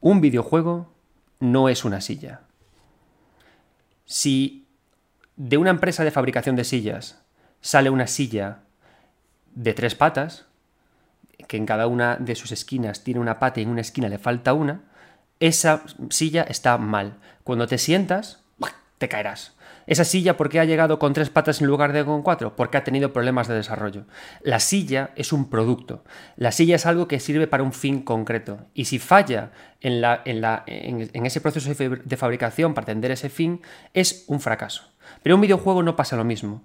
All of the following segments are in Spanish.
Un videojuego no es una silla. Si de una empresa de fabricación de sillas sale una silla de tres patas, que en cada una de sus esquinas tiene una pata y en una esquina le falta una, esa silla está mal. Cuando te sientas, te caerás. Esa silla, ¿por qué ha llegado con tres patas en lugar de con cuatro? Porque ha tenido problemas de desarrollo. La silla es un producto. La silla es algo que sirve para un fin concreto. Y si falla en, en, en ese proceso de fabricación para atender ese fin, es un fracaso. Pero un videojuego no pasa lo mismo.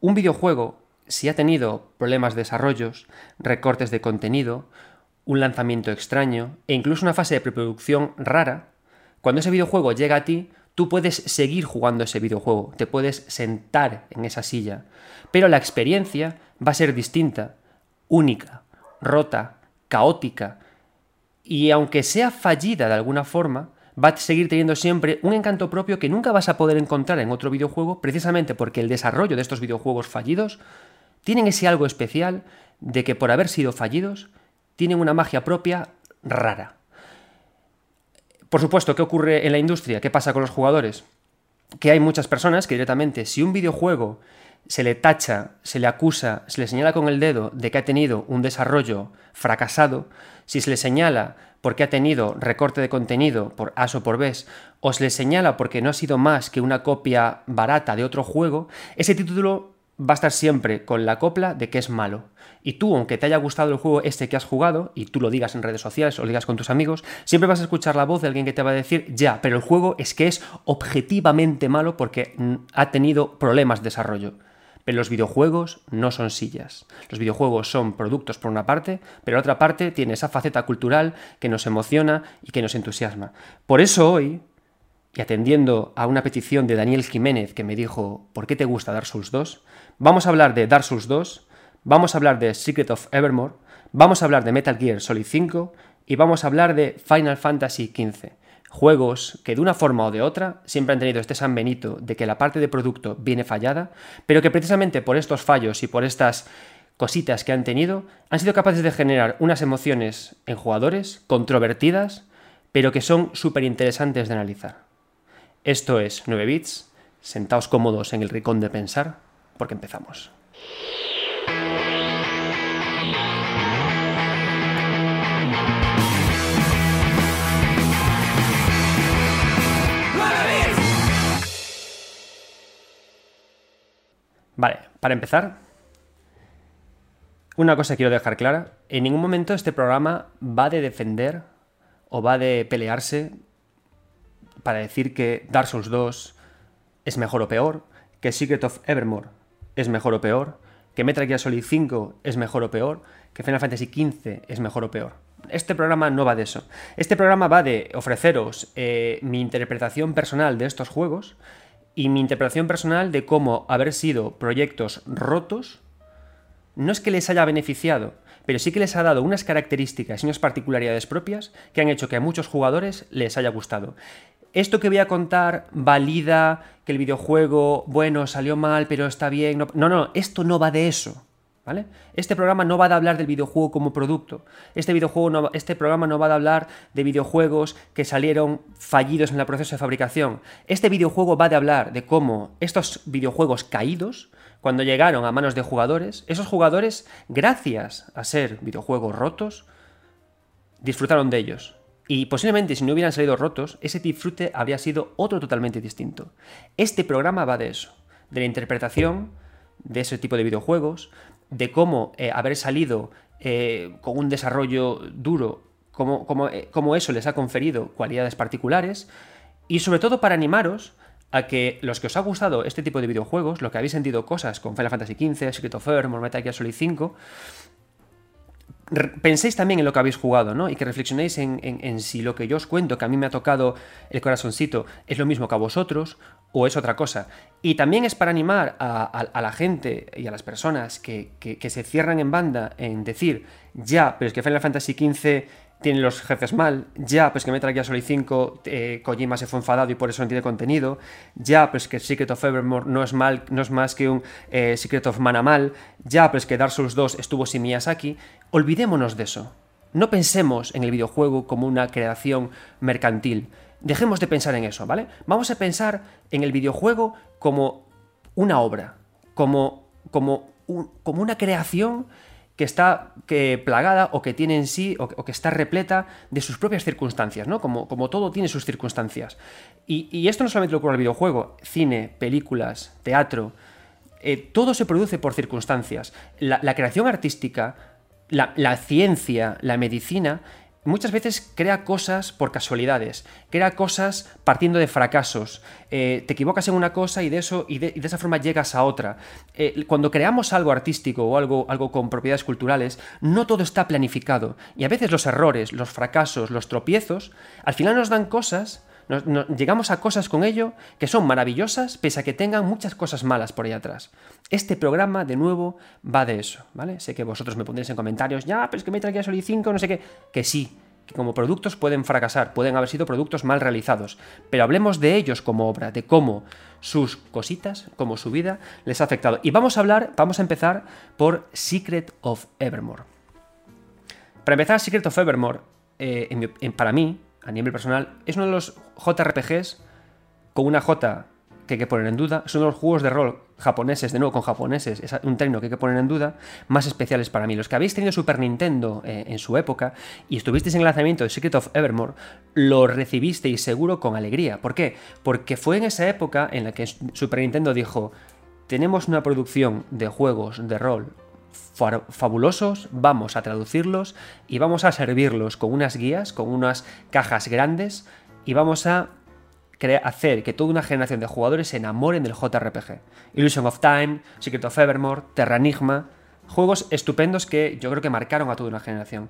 Un videojuego, si ha tenido problemas de desarrollos, recortes de contenido, un lanzamiento extraño e incluso una fase de preproducción rara, cuando ese videojuego llega a ti, tú puedes seguir jugando ese videojuego, te puedes sentar en esa silla, pero la experiencia va a ser distinta, única, rota, caótica, y aunque sea fallida de alguna forma, va a seguir teniendo siempre un encanto propio que nunca vas a poder encontrar en otro videojuego, precisamente porque el desarrollo de estos videojuegos fallidos tienen ese algo especial de que por haber sido fallidos, tienen una magia propia rara. Por supuesto, ¿qué ocurre en la industria? ¿Qué pasa con los jugadores? Que hay muchas personas que directamente, si un videojuego se le tacha, se le acusa, se le señala con el dedo de que ha tenido un desarrollo fracasado, si se le señala porque ha tenido recorte de contenido por A o por B, o se le señala porque no ha sido más que una copia barata de otro juego, ese título va a estar siempre con la copla de que es malo. Y tú, aunque te haya gustado el juego este que has jugado, y tú lo digas en redes sociales o lo digas con tus amigos, siempre vas a escuchar la voz de alguien que te va a decir, ya, pero el juego es que es objetivamente malo porque ha tenido problemas de desarrollo. Pero los videojuegos no son sillas. Los videojuegos son productos por una parte, pero la otra parte tiene esa faceta cultural que nos emociona y que nos entusiasma. Por eso hoy, y atendiendo a una petición de Daniel Jiménez que me dijo, ¿por qué te gusta Dark Souls 2? Vamos a hablar de Dark Souls 2, vamos a hablar de Secret of Evermore, vamos a hablar de Metal Gear Solid 5 y vamos a hablar de Final Fantasy XV juegos que de una forma o de otra siempre han tenido este San Benito de que la parte de producto viene fallada, pero que precisamente por estos fallos y por estas cositas que han tenido, han sido capaces de generar unas emociones en jugadores controvertidas, pero que son súper interesantes de analizar. Esto es 9 bits, sentaos cómodos en el ricón de pensar, porque empezamos. Vale, para empezar, una cosa quiero dejar clara. En ningún momento este programa va de defender o va de pelearse para decir que Dark Souls 2 es mejor o peor, que Secret of Evermore es mejor o peor, que Metal Gear Solid 5 es mejor o peor, que Final Fantasy XV es mejor o peor. Este programa no va de eso. Este programa va de ofreceros eh, mi interpretación personal de estos juegos y mi interpretación personal de cómo haber sido proyectos rotos no es que les haya beneficiado, pero sí que les ha dado unas características y unas particularidades propias que han hecho que a muchos jugadores les haya gustado. Esto que voy a contar valida que el videojuego, bueno, salió mal, pero está bien. No, no, no esto no va de eso. Este programa no va a hablar del videojuego como producto. Este, videojuego este programa no va a hablar de videojuegos que salieron fallidos en el proceso de fabricación. Este videojuego va a hablar de cómo estos videojuegos caídos, cuando llegaron a manos de jugadores, esos jugadores, gracias a ser videojuegos rotos, disfrutaron de ellos. Y posiblemente si no hubieran salido rotos, ese disfrute habría sido otro totalmente distinto. Este programa va de eso, de la interpretación de ese tipo de videojuegos, de cómo eh, haber salido eh, con un desarrollo duro, eh, cómo, eso les ha conferido cualidades particulares, y sobre todo para animaros a que los que os ha gustado este tipo de videojuegos, lo que habéis sentido cosas con Final Fantasy XV, Secret of Evermore, Metal Gear Solid 5, penséis también en lo que habéis jugado, ¿no? Y que reflexionéis en, si lo que yo os cuento, que a mí me ha tocado el corazoncito, es lo mismo que a vosotros o es otra cosa. Y también es para animar a, la gente y a las personas que, que, se cierran en banda en decir, ya, pero es que Final Fantasy XV tiene los jefes mal, ya, pues que Metal Gear Solid 5 eh, Kojima se fue enfadado y por eso no tiene contenido, ya, pues que Secret of Evermore no es, mal, no es más que un eh, Secret of Mana mal, ya, pues que Dark Souls 2 estuvo sin Miyazaki, olvidémonos de eso. No pensemos en el videojuego como una creación mercantil. Dejemos de pensar en eso, ¿vale? Vamos a pensar en el videojuego como una obra, como, como, como una creación que está que plagada o que tiene en sí o, que está repleta de sus propias circunstancias, ¿no? Como, como todo tiene sus circunstancias. Y, esto no solamente lo ocurre el videojuego, cine, películas, teatro, eh, todo se produce por circunstancias. La, creación artística, la, ciencia, la medicina muchas veces crea cosas por casualidades, crea cosas partiendo de fracasos. Eh, te equivocas en una cosa y de eso y de, esa forma llegas a otra. Eh, cuando creamos algo artístico o algo, algo con propiedades culturales, no todo está planificado. Y a veces los errores, los fracasos, los tropiezos, al final nos dan cosas llegamos a cosas con ello que son maravillosas, pese a que tengan muchas cosas malas por ahí atrás. Este programa, de nuevo, va de eso, ¿vale? Sé que vosotros me pondréis en comentarios, ya, pero es que Metal Gear Solid 5, no sé qué, que sí, que como productos pueden fracasar, pueden haber sido productos mal realizados, pero hablemos de ellos como obra, de cómo sus cositas, como su vida, les ha afectado. Y vamos a hablar, vamos a empezar por Secret of Evermore. Para empezar, Secret of Evermore, eh, para mí, a nivel personal, es uno de los JRPGs con una J que hay que poner en duda. Son los juegos de rol japoneses, de nuevo con japoneses, es un término que hay que poner en duda, más especiales para mí. Los que habéis tenido Super Nintendo eh, en su época y estuvisteis en el lanzamiento de Secret of Evermore, lo recibisteis seguro con alegría. ¿Por qué? Porque fue en esa época en la que Super Nintendo dijo, tenemos una producción de juegos de rol fabulosos, vamos a traducirlos y vamos a servirlos con unas guías, con unas cajas grandes y vamos a hacer que toda una generación de jugadores se enamoren del JRPG. Illusion of Time, Secret of Evermore, Terra Enigma, juegos estupendos que yo creo que marcaron a toda una generación.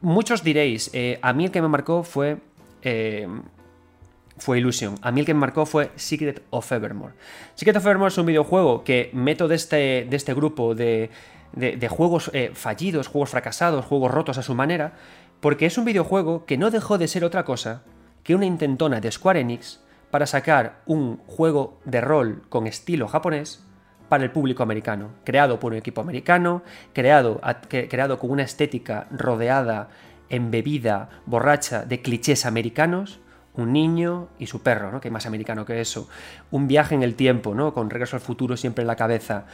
Muchos diréis, eh, a mí el que me marcó fue... Eh, fue Illusion. A mí el que me marcó fue Secret of Evermore. Secret of Evermore es un videojuego que meto de este, de este grupo de de, juegos eh, fallidos, juegos fracasados, juegos rotos a su manera, porque es un videojuego que no dejó de ser otra cosa que una intentona de Square Enix para sacar un juego de rol con estilo japonés para el público americano, creado por un equipo americano, creado, creado con una estética rodeada, embebida, borracha de clichés americanos, un niño y su perro, ¿no? que más americano que eso, un viaje en el tiempo, ¿no? con regreso al futuro siempre en la cabeza,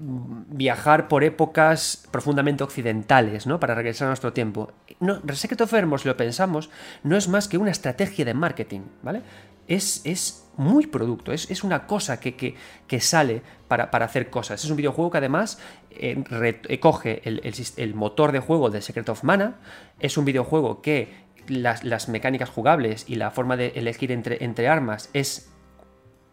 viajar por épocas profundamente occidentales, ¿no? Para regresar a nuestro tiempo. No, Secret of Evermore, si lo pensamos, no es más que una estrategia de marketing, ¿vale? Es, es muy producto, es, es una cosa que, que, sale para, para, hacer cosas. Es un videojuego que además eh, recoge el, el, motor de juego de Secret of Mana, es un videojuego que las, las mecánicas jugables y la forma de elegir entre, entre armas es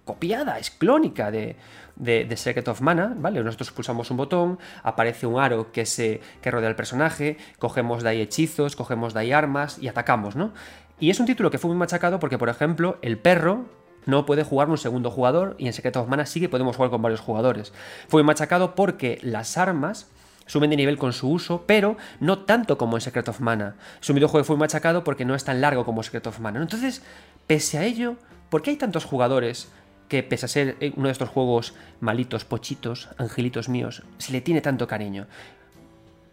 copiada, es clónica de, de, Secret of Mana, ¿vale? Nosotros pulsamos un botón, aparece un aro que, se, que rodea al personaje, cogemos de ahí hechizos, cogemos de ahí armas y atacamos, ¿no? Y es un título que fue muy machacado porque, por ejemplo, el perro no puede jugar un segundo jugador y en Secret of Mana sí que podemos jugar con varios jugadores. Fue machacado porque las armas suben de nivel con su uso, pero no tanto como en Secret of Mana. Su videojuego fue machacado porque no es tan largo como Secret of Mana. Entonces, pese a ello, ¿por qué hay tantos jugadores que pese a ser eh, uno de estos juegos malitos, pochitos, angelitos míos, se le tiene tanto cariño?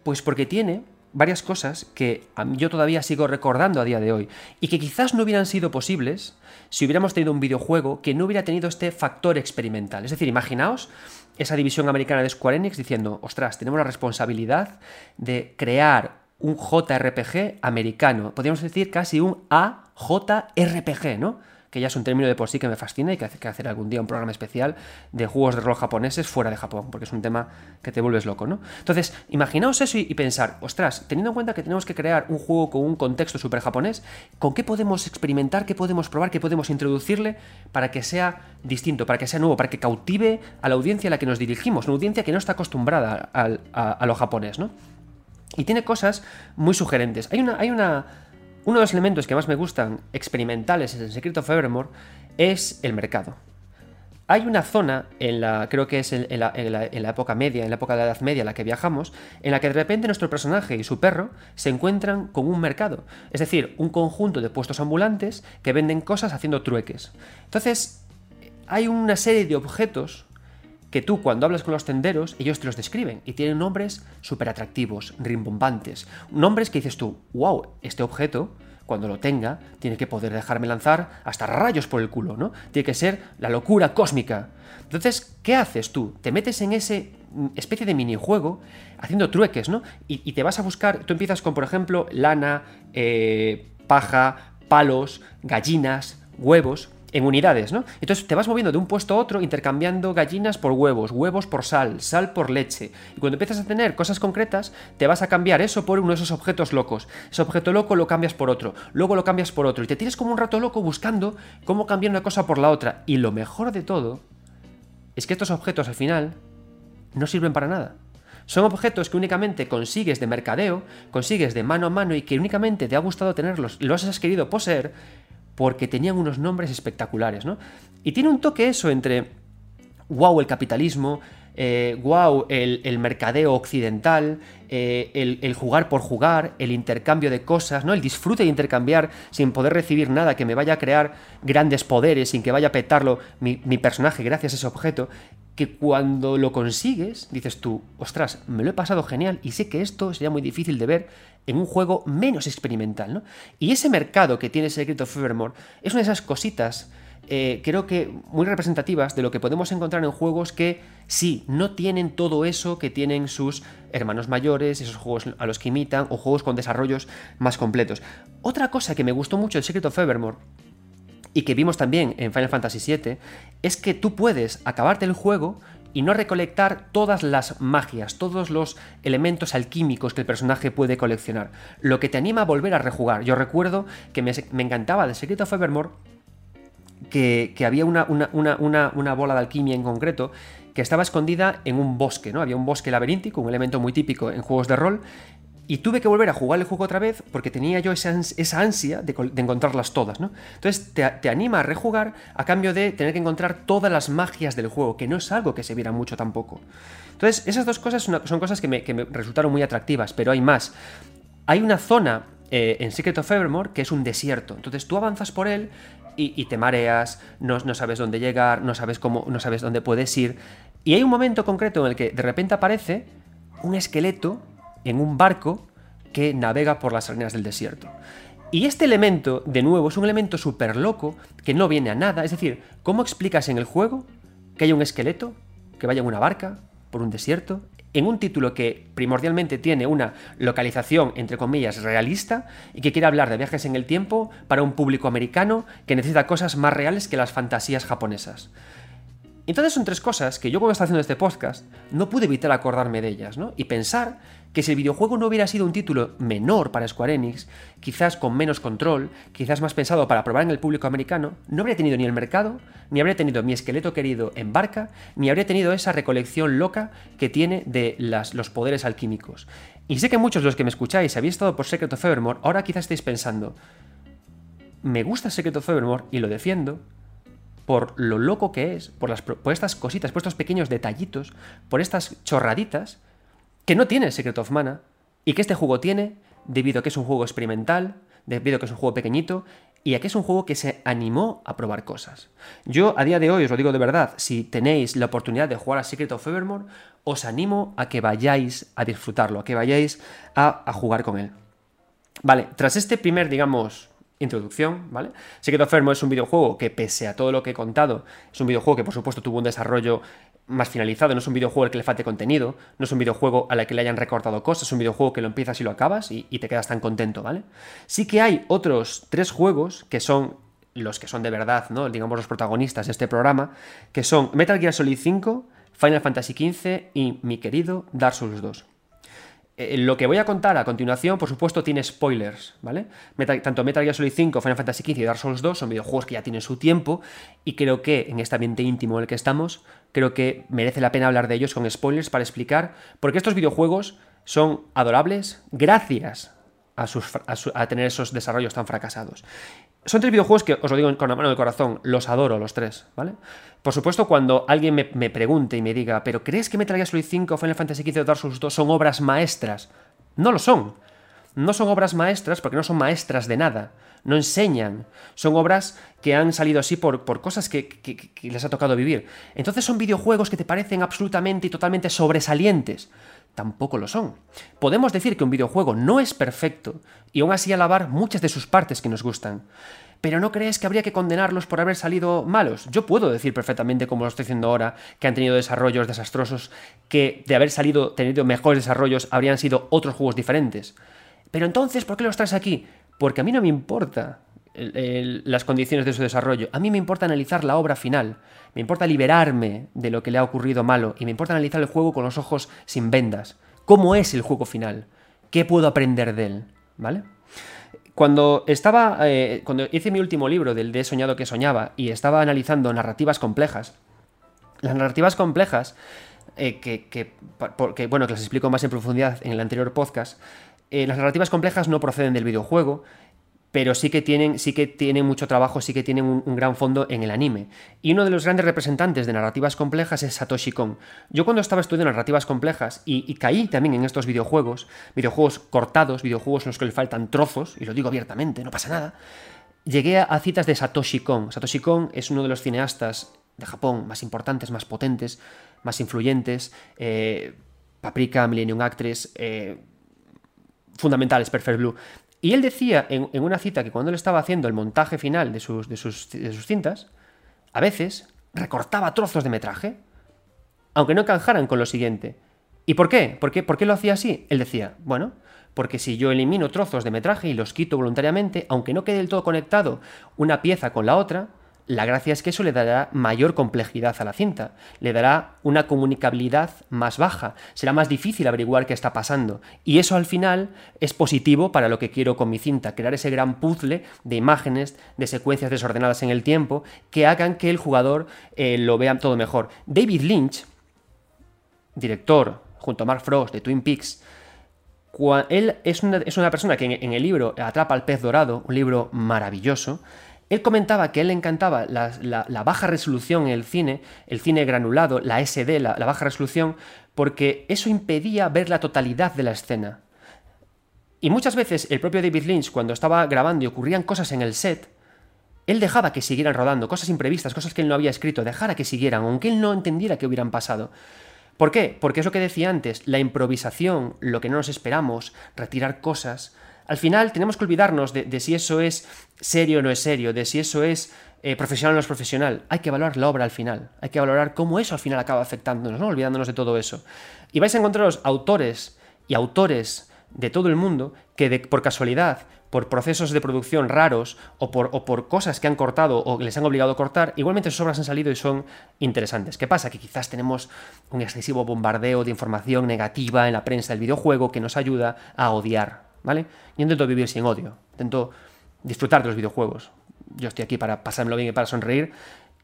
Pues porque tiene varias cosas que yo todavía sigo recordando a día de hoy y que quizás no hubieran sido posibles si hubiéramos tenido un videojuego que no hubiera tenido este factor experimental. Es decir, imaginaos esa división americana de Square Enix diciendo, ostras, tenemos la responsabilidad de crear un JRPG americano, podríamos decir casi un AJRPG, ¿no? Que ya es un término de por sí que me fascina y que hay que hacer algún día un programa especial de juegos de rol japoneses fuera de Japón, porque es un tema que te vuelves loco, ¿no? Entonces, imaginaos eso y, pensar, ostras, teniendo en cuenta que tenemos que crear un juego con un contexto súper japonés, ¿con qué podemos experimentar, qué podemos probar, qué podemos introducirle para que sea distinto, para que sea nuevo, para que cautive a la audiencia a la que nos dirigimos, una audiencia que no está acostumbrada a, a lo japonés, ¿no? Y tiene cosas muy sugerentes. Hay una, hay una uno de los elementos que más me gustan experimentales en Secret of Evermore es el mercado. Hay una zona en la, creo que es en, la, época media, en la época de la Edad Media en la que viajamos, en la que de repente nuestro personaje y su perro se encuentran con un mercado. Es decir, un conjunto de puestos ambulantes que venden cosas haciendo trueques. Entonces, hay una serie de objetos que tú cuando hablas con los tenderos, ellos te los describen y tienen nombres súper atractivos, rimbombantes. Nombres que dices tú, wow, este objeto, cuando lo tenga, tiene que poder dejarme lanzar hasta rayos por el culo, ¿no? Tiene que ser la locura cósmica. Entonces, ¿qué haces tú? Te metes en ese mm, especie de minijuego haciendo trueques, ¿no? Y, te vas a buscar, tú empiezas con, por ejemplo, lana, eh, paja, palos, gallinas, huevos, en unidades, ¿no? Entonces te vas moviendo de un puesto a otro intercambiando gallinas por huevos, huevos por sal, sal por leche. Y cuando empiezas a tener cosas concretas, te vas a cambiar eso por uno de esos objetos locos. Ese objeto loco lo cambias por otro, luego lo cambias por otro. Y te tienes como un rato loco buscando cómo cambiar una cosa por la otra. Y lo mejor de todo es que estos objetos al final no sirven para nada. Son objetos que únicamente consigues de mercadeo, consigues de mano a mano y que únicamente te ha gustado tenerlos y los has querido poseer porque tenían unos nombres espectaculares, ¿no? Y tiene un toque eso entre, wow, el capitalismo, eh, wow, el, mercadeo occidental, eh, el, jugar por jugar, el intercambio de cosas, ¿no? El disfrute de intercambiar sin poder recibir nada que me vaya a crear grandes poderes, sin que vaya a petarlo mi, mi personaje gracias a ese objeto, que cuando lo consigues, dices tú, ostras, me lo he pasado genial y sé que esto sería muy difícil de ver en un juego menos experimental, ¿no? Y ese mercado que tiene Secret of Evermore es una de esas cositas, eh, creo que muy representativas de lo que podemos encontrar en juegos que sí, no tienen todo eso que tienen sus hermanos mayores, esos juegos a los que imitan, o juegos con desarrollos más completos. Otra cosa que me gustó mucho de Secret of Evermore y que vimos también en Final Fantasy VII, es que tú puedes acabarte el juego y no recolectar todas las magias, todos los elementos alquímicos que el personaje puede coleccionar, lo que te anima a volver a rejugar. Yo recuerdo que me, encantaba de Secret of Evermore que, había una, una, bola de alquimia en concreto que estaba escondida en un bosque, ¿no? Había un bosque laberíntico, un elemento muy típico en juegos de rol, y tuve que volver a jugar el juego otra vez porque tenía yo esa, ansia de, encontrarlas todas, ¿no? Entonces te, anima a rejugar a cambio de tener que encontrar todas las magias del juego, que no es algo que se viera mucho tampoco. Entonces, esas dos cosas son, cosas que me, resultaron muy atractivas, pero hay más. Hay una zona eh, en Secret of Evermore que es un desierto. Entonces tú avanzas por él y, te mareas, no, no, sabes dónde llegar, no sabes cómo, no sabes dónde puedes ir. Y hay un momento concreto en el que de repente aparece un esqueleto en un barco que navega por las arenas del desierto. Y este elemento, de nuevo, es un elemento súper loco que no viene a nada. Es decir, ¿cómo explicas en el juego que hay un esqueleto que vaya en una barca por un desierto? En un título que primordialmente tiene una localización, entre comillas, realista y que quiere hablar de viajes en el tiempo para un público americano que necesita cosas más reales que las fantasías japonesas. Entonces son tres cosas que yo cuando estaba haciendo este podcast no pude evitar acordarme de ellas, ¿no? Y pensar que si el videojuego no hubiera sido un título menor para Square Enix, quizás con menos control, quizás más pensado para probar en el público americano, no habría tenido ni el mercado, ni habría tenido mi esqueleto querido en barca, ni habría tenido esa recolección loca que tiene de los poderes alquímicos. Y sé que muchos de los que me escucháis habéis estado por Secret of Evermore, ahora quizás estéis pensando, me gusta Secret of Evermore y lo defiendo, por lo loco que es, por, las, por estas cositas, por estos pequeños detallitos, por estas chorraditas que no tiene Secret of Mana y que este juego tiene debido a que es un juego experimental, debido a que es un juego pequeñito y a que es un juego que se animó a probar cosas. Yo a día de hoy os lo digo de verdad, si tenéis la oportunidad de jugar a Secret of Evermore, os animo a que vayáis a disfrutarlo, a que vayáis a, a jugar con él. Vale, tras este primer, digamos, introducción, ¿vale? Secret of Evermore es un videojuego que, pese a todo lo que he contado, es un videojuego que, por supuesto, tuvo un desarrollo más finalizado, no es un videojuego al que le falte contenido, no es un videojuego al que le hayan recortado cosas, es un videojuego que lo empiezas y lo acabas y, te quedas tan contento, ¿vale? Sí que hay otros tres juegos que son los que son de verdad, ¿no? Digamos los protagonistas de este programa, que son Metal Gear Solid 5, Final Fantasy XV y mi querido Dark Souls 2. Eh, lo que voy a contar a continuación, por supuesto, tiene spoilers, ¿vale? tanto Metal Gear Solid 5, Final Fantasy XV y Dark Souls 2 son videojuegos que ya tienen su tiempo y creo que en este ambiente íntimo en el que estamos, creo que merece la pena hablar de ellos con spoilers para explicar por qué estos videojuegos son adorables gracias a, a tener esos desarrollos tan fracasados. Son tres videojuegos que os lo digo con la mano del corazón, los adoro los tres, ¿vale? Por supuesto, cuando alguien me, pregunte y me diga, ¿pero crees que Metal Gear Solid 5, Final Fantasy XV o Dark Souls 2 son obras maestras? No lo son. no son obras maestras porque no son maestras de nada, no enseñan, son obras que han salido así por, por cosas que, que les ha tocado vivir. Entonces son videojuegos que te parecen absolutamente y totalmente sobresalientes. Tampoco lo son. Podemos decir que un videojuego no es perfecto y aún así alabar muchas de sus partes que nos gustan. Pero ¿no crees que habría que condenarlos por haber salido malos? Yo puedo decir perfectamente, como lo estoy diciendo ahora, que han tenido desarrollos desastrosos, que de haber salido, tenido mejores desarrollos, habrían sido otros juegos diferentes. Pero entonces, ¿por qué los traes aquí? Porque a mí no me importa las condiciones de su desarrollo. A mí me importa analizar la obra final. Me importa liberarme de lo que le ha ocurrido malo y me importa analizar el juego con los ojos sin vendas. ¿Cómo es el juego final? ¿Qué puedo aprender de él? ¿Vale? Cuando estaba. Eh, cuando hice mi último libro del de soñado que soñaba y estaba analizando narrativas complejas. Las narrativas complejas. Eh, que, porque, bueno, que las explico más en profundidad en el anterior podcast. Eh, las narrativas complejas no proceden del videojuego pero sí que tienen, sí que tienen mucho trabajo, sí que tienen un, gran fondo en el anime. Y uno de los grandes representantes de narrativas complejas es Satoshi Kon. Yo cuando estaba estudiando narrativas complejas y, caí también en estos videojuegos, videojuegos cortados, videojuegos en los que le faltan trozos, y lo digo abiertamente, no pasa nada, llegué a, citas de Satoshi Kon. Satoshi Kon es uno de los cineastas de Japón más importantes, más potentes, más influyentes. Eh, Paprika, Millennium Actress, eh, fundamentales, Perfect Blue. Y él decía en, una cita que cuando él estaba haciendo el montaje final de sus, de sus, cintas, a veces recortaba trozos de metraje, aunque no encajaran con lo siguiente. ¿Y por qué? ¿Por qué? ¿Por qué lo hacía así? Él decía, bueno, porque si yo elimino trozos de metraje y los quito voluntariamente, aunque no quede del todo conectado una pieza con la otra, la gracia es que eso le dará mayor complejidad a la cinta, le dará una comunicabilidad más baja, será más difícil averiguar qué está pasando. Y eso al final es positivo para lo que quiero con mi cinta, crear ese gran puzzle de imágenes, de secuencias desordenadas en el tiempo, que hagan que el jugador eh, lo vea todo mejor. David Lynch, director, junto a Mark Frost de Twin Peaks, él es una, persona que en el libro Atrapa al pez dorado, un libro maravilloso, él comentaba que él le encantaba la, baja resolución en el cine, el cine granulado, la SD, la, baja resolución, porque eso impedía ver la totalidad de la escena. Y muchas veces el propio David Lynch, cuando estaba grabando y ocurrían cosas en el set, él dejaba que siguieran rodando, cosas imprevistas, cosas que él no había escrito, dejara que siguieran, aunque él no entendiera que hubieran pasado. ¿Por qué? Porque es lo que decía antes, la improvisación, lo que no nos esperamos, retirar cosas, al final tenemos que olvidarnos de, si eso es serio o no es serio, de si eso es eh, profesional o no es profesional. Hay que valorar la obra al final, hay que valorar cómo eso al final acaba afectándonos, ¿no? olvidándonos de todo eso. Y vais a encontraros autores y autores de todo el mundo que por casualidad, por procesos de producción raros o por, cosas que han cortado o les han obligado a cortar, igualmente sus obras han salido y son interesantes. ¿Qué pasa? Que quizás tenemos un excesivo bombardeo de información negativa en la prensa del videojuego que nos ayuda a odiar ¿vale? Yo intento vivir sin odio, intento disfrutar de los videojuegos. Yo estoy aquí para pasármelo bien y para sonreír,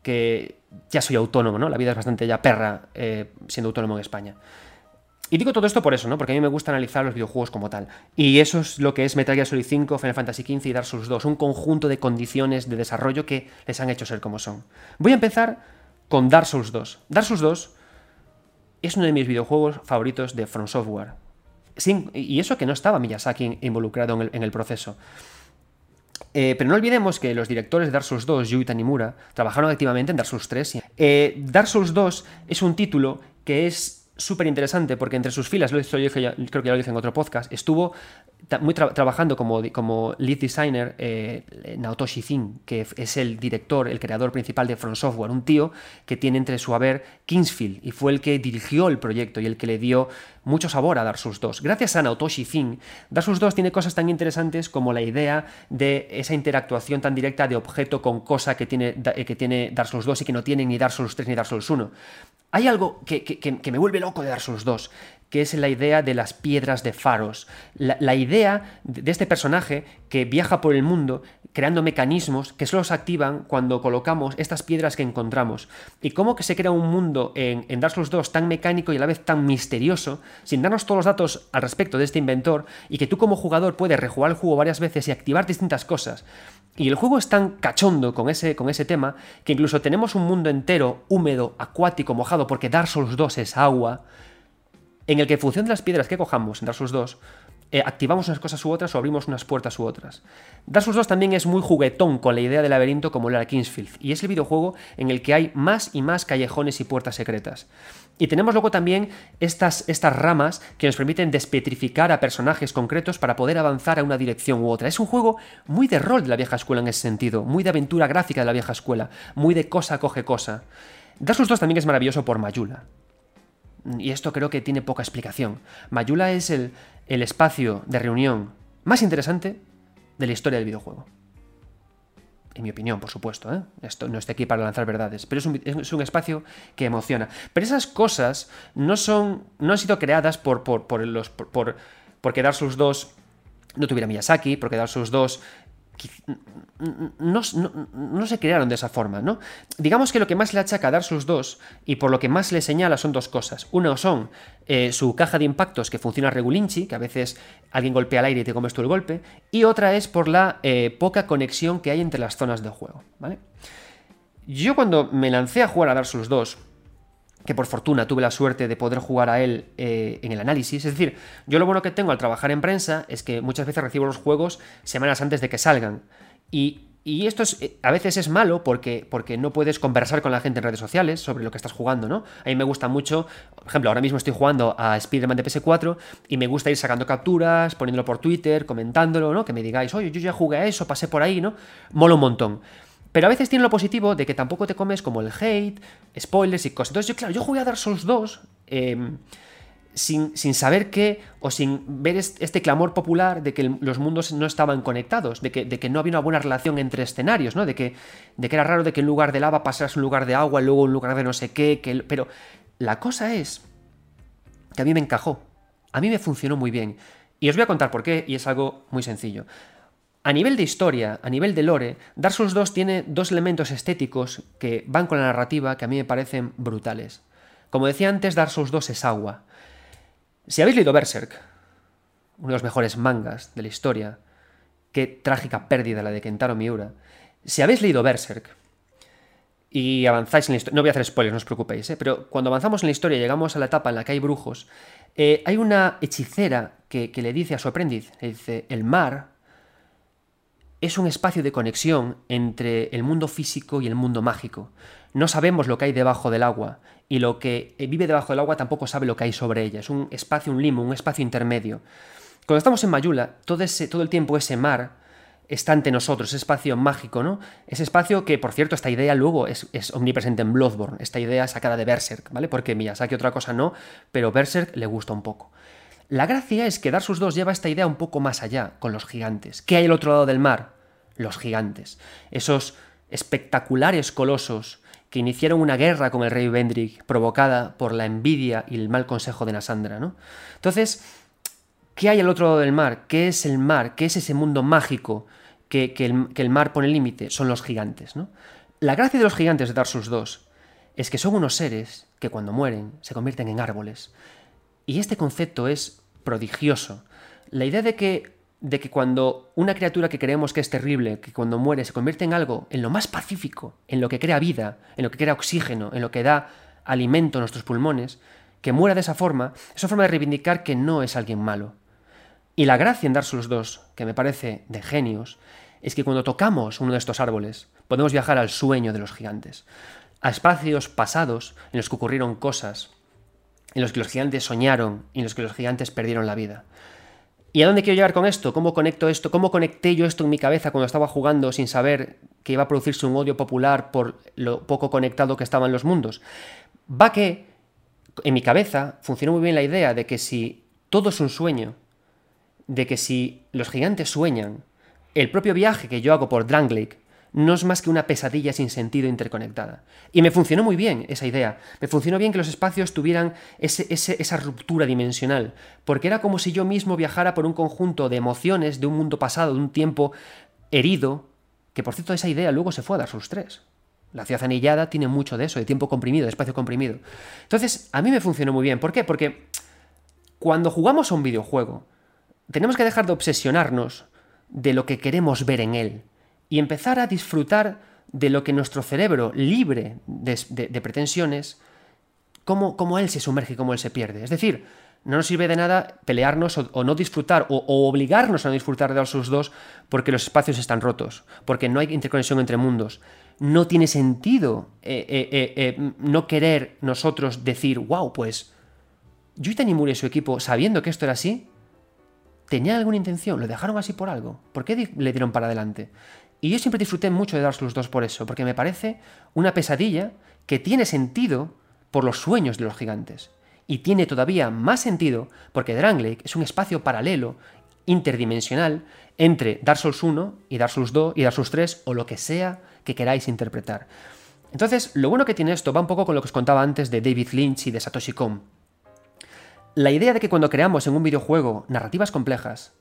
que ya soy autónomo, ¿no? La vida es bastante ya perra eh, siendo autónomo en España. Y digo todo esto por eso, ¿no? Porque a mí me gusta analizar los videojuegos como tal. Y eso es lo que es Metal Gear Solid 5, Final Fantasy XV y Dark Souls 2. Un conjunto de condiciones de desarrollo que les han hecho ser como son. Voy a empezar con Dark Souls 2. Dark Souls 2 es uno de mis videojuegos favoritos de From Software y eso que no estaba Miyazaki involucrado en el, proceso. Eh, pero no olvidemos que los directores de Dark Souls 2, Yu y Tanimura, trabajaron activamente en Dark Souls 3. Eh, Dark Souls 2 es un título que es súper interesante porque entre sus filas, lo creo que ya lo dije en otro podcast, estuvo muy trabajando como, como lead designer eh, Naotoshi Zin, que es el director, el creador principal de Front Software, un tío que tiene entre su haber Kingsfield y fue el que dirigió el proyecto y el que le dio mucho sabor a Dark Souls 2. Gracias a Naotoshi Zin, Dark Souls 2 tiene cosas tan interesantes como la idea de esa interactuación tan directa de objeto con cosa que tiene, que tiene Dark Souls 2 y que no tiene ni Dark Souls 3 ni Dark Souls 1. Hay algo que, que me vuelve loco de Dark Souls 2, que es la idea de las piedras de faros. La, idea de este personaje que viaja por el mundo creando mecanismos que solo se activan cuando colocamos estas piedras que encontramos. Y cómo que se crea un mundo en, en Dark Souls 2 tan mecánico y a la vez tan misterioso, sin darnos todos los datos al respecto de este inventor, y que tú como jugador puedes rejugar el juego varias veces y activar distintas cosas. Y el juego es tan cachondo con ese, con ese tema que incluso tenemos un mundo entero húmedo, acuático, mojado, porque Dark Souls 2 es agua en el que en función de las piedras que cojamos en Dark Souls 2, eh, activamos unas cosas u otras o abrimos unas puertas u otras. Dark Souls 2 también es muy juguetón con la idea del laberinto como lo era Kingsfield, y es el videojuego en el que hay más y más callejones y puertas secretas. Y tenemos luego también estas, estas ramas que nos permiten despetrificar a personajes concretos para poder avanzar a una dirección u otra. Es un juego muy de rol de la vieja escuela en ese sentido, muy de aventura gráfica de la vieja escuela, muy de cosa coge cosa. Dark Souls 2 también es maravilloso por Mayula. Y esto creo que tiene poca explicación. Mayula es el, el espacio de reunión más interesante de la historia del videojuego. En mi opinión, por supuesto, ¿eh? Esto no estoy aquí para lanzar verdades, pero es un, es un, espacio que emociona. Pero esas cosas no son. no han sido creadas por. por, por los. por, por porque Dark Souls 2 no tuviera Miyazaki, porque Dark Souls 2 no, se crearon de esa forma, ¿no? Digamos que lo que más le achaca a Dark Souls 2 y por lo que más le señala son dos cosas. Uno son eh, su caja de impactos que funciona regulinchi, que a veces alguien golpea al aire y te comes tú el golpe, y otra es por la eh, poca conexión que hay entre las zonas de juego. Yo cuando me lancé a jugar a Dark Souls 2, que por fortuna tuve la suerte de poder jugar a él eh, en el análisis. Es decir, yo lo bueno que tengo al trabajar en prensa es que muchas veces recibo los juegos semanas antes de que salgan. Y, esto es, eh, a veces es malo porque, porque no puedes conversar con la gente en redes sociales sobre lo que estás jugando, ¿no? A mí me gusta mucho, por ejemplo, ahora mismo estoy jugando a Spider-Man de PS4 y me gusta ir sacando capturas, poniéndolo por Twitter, comentándolo, ¿no? Que me digáis, oye, yo ya jugué a eso, pasé por ahí, ¿no? Mola un montón. Pero a veces tiene lo positivo de que tampoco te comes como el hate, spoilers y cosas. Entonces, yo, claro, yo jugué a Dark Souls 2 em, sin, saber qué, o sin ver este clamor popular de que los mundos no estaban conectados, de que, de que, no había una buena relación entre escenarios, ¿no? De que, de que era raro de que en lugar de lava pasaras un lugar de agua, luego un lugar de no sé qué. Que, pero la cosa es que a mí me encajó. A mí me funcionó muy bien. Y os voy a contar por qué, y es algo muy sencillo. A nivel de historia, a nivel de lore, Dark Souls 2 tiene dos elementos estéticos que van con la narrativa que a mí me parecen brutales. Como decía antes, Dark Souls 2 es agua. Si habéis leído Berserk, uno de los mejores mangas de la historia, qué trágica pérdida la de Kentaro Miura. Si habéis leído Berserk y avanzáis en la historia, no voy a hacer spoilers, no os preocupéis, ¿eh? pero cuando avanzamos en la historia llegamos a la etapa en la que hay brujos, eh, hay una hechicera que, que le dice a su aprendiz, le dice, el mar es un espacio de conexión entre el mundo físico y el mundo mágico. No sabemos lo que hay debajo del agua, y lo que vive debajo del agua tampoco sabe lo que hay sobre ella. Es un espacio, un limo, un espacio intermedio. Cuando estamos en Mayula, todo, ese, todo el tiempo ese mar está ante nosotros, ese espacio mágico, ¿no? Ese espacio que, por cierto, esta idea luego es, es, omnipresente en Bloodborne, esta idea sacada de Berserk, ¿vale? Porque Miyazaki otra cosa no, pero Berserk le gusta un poco. La gracia es que Dark Souls 2 lleva esta idea un poco más allá, con los gigantes. ¿Qué hay al otro lado del mar? Los gigantes. Esos espectaculares colosos que iniciaron una guerra con el rey Vendrick provocada por la envidia y el mal consejo de Nasandra, ¿no? Entonces, ¿qué hay al otro lado del mar? ¿Qué es el mar? ¿Qué es ese mundo mágico que, el, que el, mar pone límite? Son los gigantes, ¿no? La gracia de los gigantes de Dark Souls 2 es que son unos seres que cuando mueren se convierten en árboles. Y este concepto es prodigioso. La idea de que, de que cuando una criatura que creemos que es terrible, que cuando muere se convierte en algo, en lo más pacífico, en lo que crea vida, en lo que crea oxígeno, en lo que da alimento a nuestros pulmones, que muera de esa forma, es una forma de reivindicar que no es alguien malo. Y la gracia en Dark Souls 2, que me parece de genios, es que cuando tocamos uno de estos árboles, podemos viajar al sueño de los gigantes, a espacios pasados en los que ocurrieron cosas en los que los gigantes soñaron y en los que los gigantes perdieron la vida. ¿Y a dónde quiero llegar con esto? ¿Cómo conecto esto? ¿Cómo conecté yo esto en mi cabeza cuando estaba jugando sin saber que iba a producirse un odio popular por lo poco conectado que estaban los mundos? Va que en mi cabeza funcionó muy bien la idea de que si todo es un sueño, de que si los gigantes sueñan, el propio viaje que yo hago por Drangleic no es más que una pesadilla sin sentido interconectada. Y me funcionó muy bien esa idea. Me funcionó bien que los espacios tuvieran esa ruptura dimensional, porque era como si yo mismo viajara por un conjunto de emociones de un mundo pasado, de un tiempo herido, que por cierto esa idea luego se fue a dar sus tres. La ciudad anillada tiene mucho de eso, de tiempo comprimido, de espacio comprimido. Entonces, a mí me funcionó muy bien. ¿Por qué? Porque cuando jugamos a un videojuego, tenemos que dejar de obsesionarnos de lo que queremos ver en él y empezar a disfrutar de lo que nuestro cerebro, libre de, pretensiones, cómo, él se sumerge y cómo él se pierde. Es decir, No nos sirve de nada pelearnos o, no disfrutar o, obligarnos a no disfrutar de Souls 2 porque los espacios están rotos, porque no hay interconexión entre mundos. No tiene sentido eh, eh, eh, no querer nosotros decir, wow, pues Yuita Nimura y su equipo, sabiendo que esto era así, tenían alguna intención, lo dejaron así por algo. ¿Por qué le dieron para adelante? Y yo siempre disfruté mucho de Dark Souls 2 por eso, porque me parece una pesadilla que tiene sentido por los sueños de los gigantes. Y tiene todavía más sentido porque Drangleic es un espacio paralelo, interdimensional, entre Dark Souls 1 y Dark Souls 2 y Dark Souls 3 o lo que sea que queráis interpretar. Entonces, lo bueno que tiene esto va un poco con lo que os contaba antes de David Lynch y de Satoshi Kon. La idea de que cuando creamos en un videojuego narrativas complejas,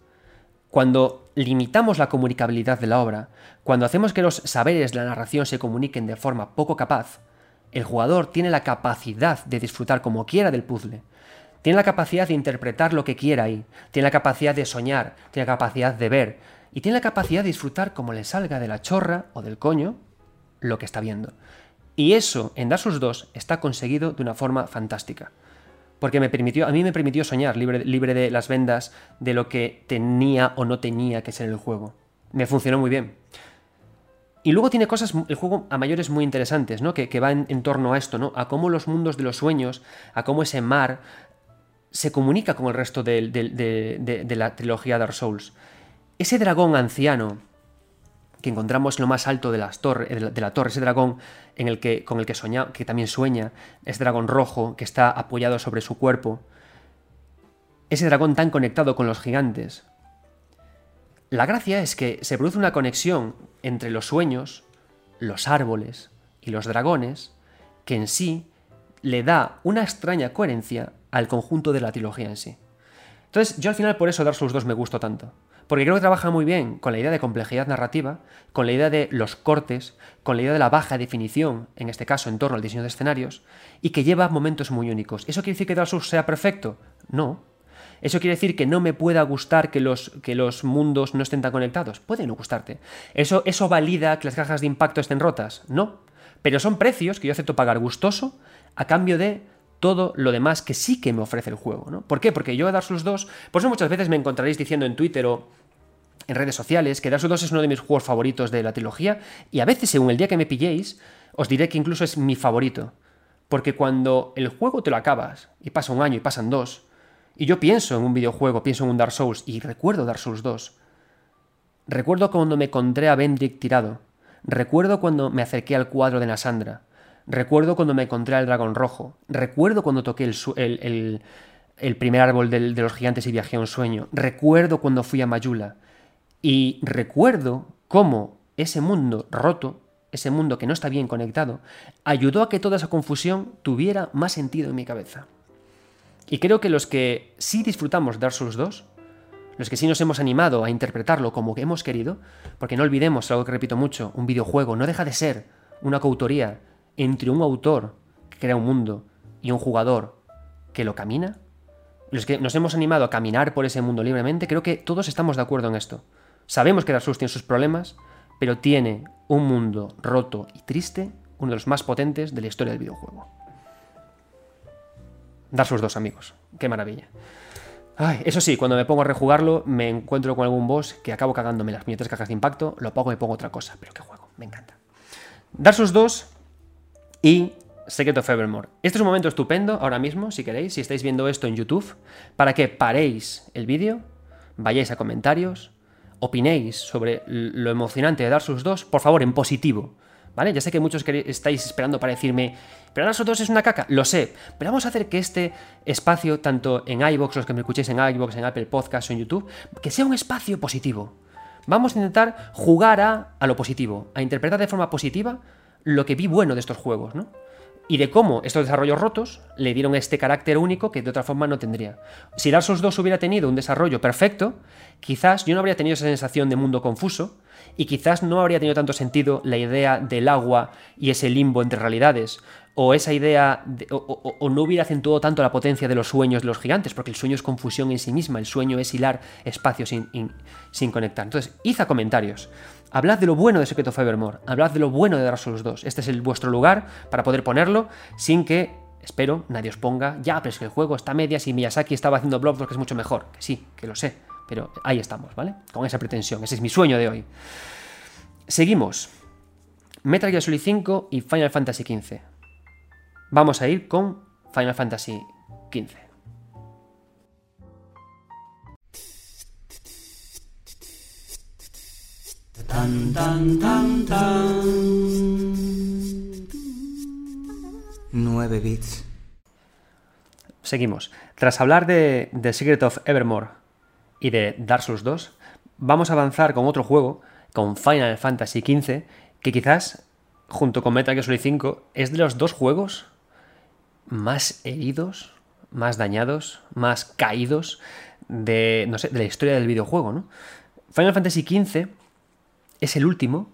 cuando limitamos la comunicabilidad de la obra, cuando hacemos que los saberes de la narración se comuniquen de forma poco capaz, el jugador tiene la capacidad de disfrutar como quiera del puzzle. Tiene la capacidad de interpretar lo que quiera ahí. Tiene la capacidad de soñar. Tiene la capacidad de ver. Y tiene la capacidad de disfrutar como le salga de la chorra o del coño lo que está viendo. Y eso en Dark Souls 2 está conseguido de una forma fantástica. Porque me permitió, a mí me permitió soñar libre, libre de las vendas de lo que tenía o no tenía que ser el juego. Me funcionó muy bien. Y luego tiene cosas, el juego a mayores muy interesantes, ¿no? Que, van en, torno a esto, ¿no? A cómo los mundos de los sueños, a cómo ese mar se comunica con el resto de, de, la trilogía Dark Souls. Ese dragón anciano que encontramos en lo más alto de, las de la torre, ese dragón en el que, con el que, sueña, que también sueña, ese dragón rojo que está apoyado sobre su cuerpo, ese dragón tan conectado con los gigantes, la gracia es que se produce una conexión entre los sueños, los árboles y los dragones, que en sí le da una extraña coherencia al conjunto de la trilogía en sí. Entonces, yo al final por eso Dark Souls 2 me gustó tanto. Porque creo que trabaja muy bien con la idea de complejidad narrativa, con la idea de los cortes, con la idea de la baja definición, en este caso en torno al diseño de escenarios, y que lleva momentos muy únicos. ¿Eso quiere decir que Dark sea perfecto? No, ¿Eso quiere decir que no me pueda gustar que los, que los mundos no estén tan conectados? Puede no gustarte. ¿Eso, ¿Eso valida que las cajas de impacto estén rotas? No. Pero son precios que yo acepto pagar gustoso a cambio de todo lo demás que sí que me ofrece el juego. ¿no? ¿Por qué? Porque yo a Dark Souls 2, por eso muchas veces me encontraréis diciendo en Twitter o en redes sociales que Dark Souls 2 es uno de mis juegos favoritos de la trilogía y a veces según el día que me pilléis os diré que incluso es mi favorito. Porque cuando el juego te lo acabas y pasa un año y pasan dos, y yo pienso en un videojuego, pienso en un Dark Souls, y recuerdo Dark Souls 2. Recuerdo cuando me encontré a Vendrick tirado. Recuerdo cuando me acerqué al cuadro de Nasandra. Recuerdo cuando me encontré al dragón rojo. Recuerdo cuando toqué el, el, primer árbol de los gigantes y viajé a un sueño. Recuerdo cuando fui a Mayula. Y recuerdo cómo ese mundo roto, ese mundo que no está bien conectado, ayudó a que toda esa confusión tuviera más sentido en mi cabeza. Y creo que los que sí disfrutamos Dark Souls 2, los que sí nos hemos animado a interpretarlo como hemos querido, porque no olvidemos, algo que repito mucho, un videojuego no deja de ser una coautoría entre un autor que crea un mundo y un jugador que lo camina, los que nos hemos animado a caminar por ese mundo libremente, creo que todos estamos de acuerdo en esto. Sabemos que Dark Souls tiene sus problemas, pero tiene un mundo roto y triste, uno de los más potentes de la historia del videojuego. Dar sus dos amigos. Qué maravilla. eso sí, cuando me pongo a rejugarlo, me encuentro con algún boss que acabo cagándome las puñetas cajas de impacto, lo apago y pongo otra cosa. Pero qué juego, me encanta. Dar sus dos y Secret of Evermore. Este es un momento estupendo ahora mismo, si queréis, si estáis viendo esto en YouTube, para que paréis el vídeo, vayáis a comentarios, opinéis sobre lo emocionante de Dar sus dos, por favor, en positivo. ¿Vale? Ya sé que muchos estáis esperando para decirme, pero ahora dos es una caca, lo sé, pero vamos a hacer que este espacio, tanto en iVoox, los que me escuchéis en iVoox, en Apple Podcasts o en YouTube, que sea un espacio positivo. Vamos a intentar jugar a lo positivo, a interpretar de forma positiva lo que vi bueno de estos juegos, ¿no? Y de cómo estos desarrollos rotos le dieron este carácter único que de otra forma no tendría. Si Dark Souls 2 hubiera tenido un desarrollo perfecto, quizás yo no habría tenido esa sensación de mundo confuso, y quizás no habría tenido tanto sentido la idea del agua y ese limbo entre realidades, o esa idea, o, no hubiera acentuado tanto la potencia de los sueños de los gigantes, porque el sueño es confusión en sí misma, el sueño es hilar espacios sin, sin conectar. Entonces, hiza comentarios. Hablad de lo bueno de Secret of Evermore, hablad de lo bueno de Dark Souls 2. Este es el vuestro lugar para poder ponerlo sin que espero, nadie os ponga, ya, pero es que el juego está a medias y Miyazaki estaba haciendo Bloodborne que es mucho mejor. Que sí, que lo sé, pero ahí estamos, ¿vale? Con esa pretensión, ese es mi sueño de hoy. Seguimos. Metal Gear Solid 5 y Final Fantasy XV. Vamos a ir con Final Fantasy XV. Tan, tan, tan, tan. 9 bits. Seguimos. Tras hablar de The Secret of Evermore y de Dark Souls 2, vamos a avanzar con otro juego, con Final Fantasy XV, que quizás, junto con Metal Gear Solid 5, es de los dos juegos más heridos, más dañados, más caídos de, no sé, de la historia del videojuego. ¿no? Final Fantasy XV es el último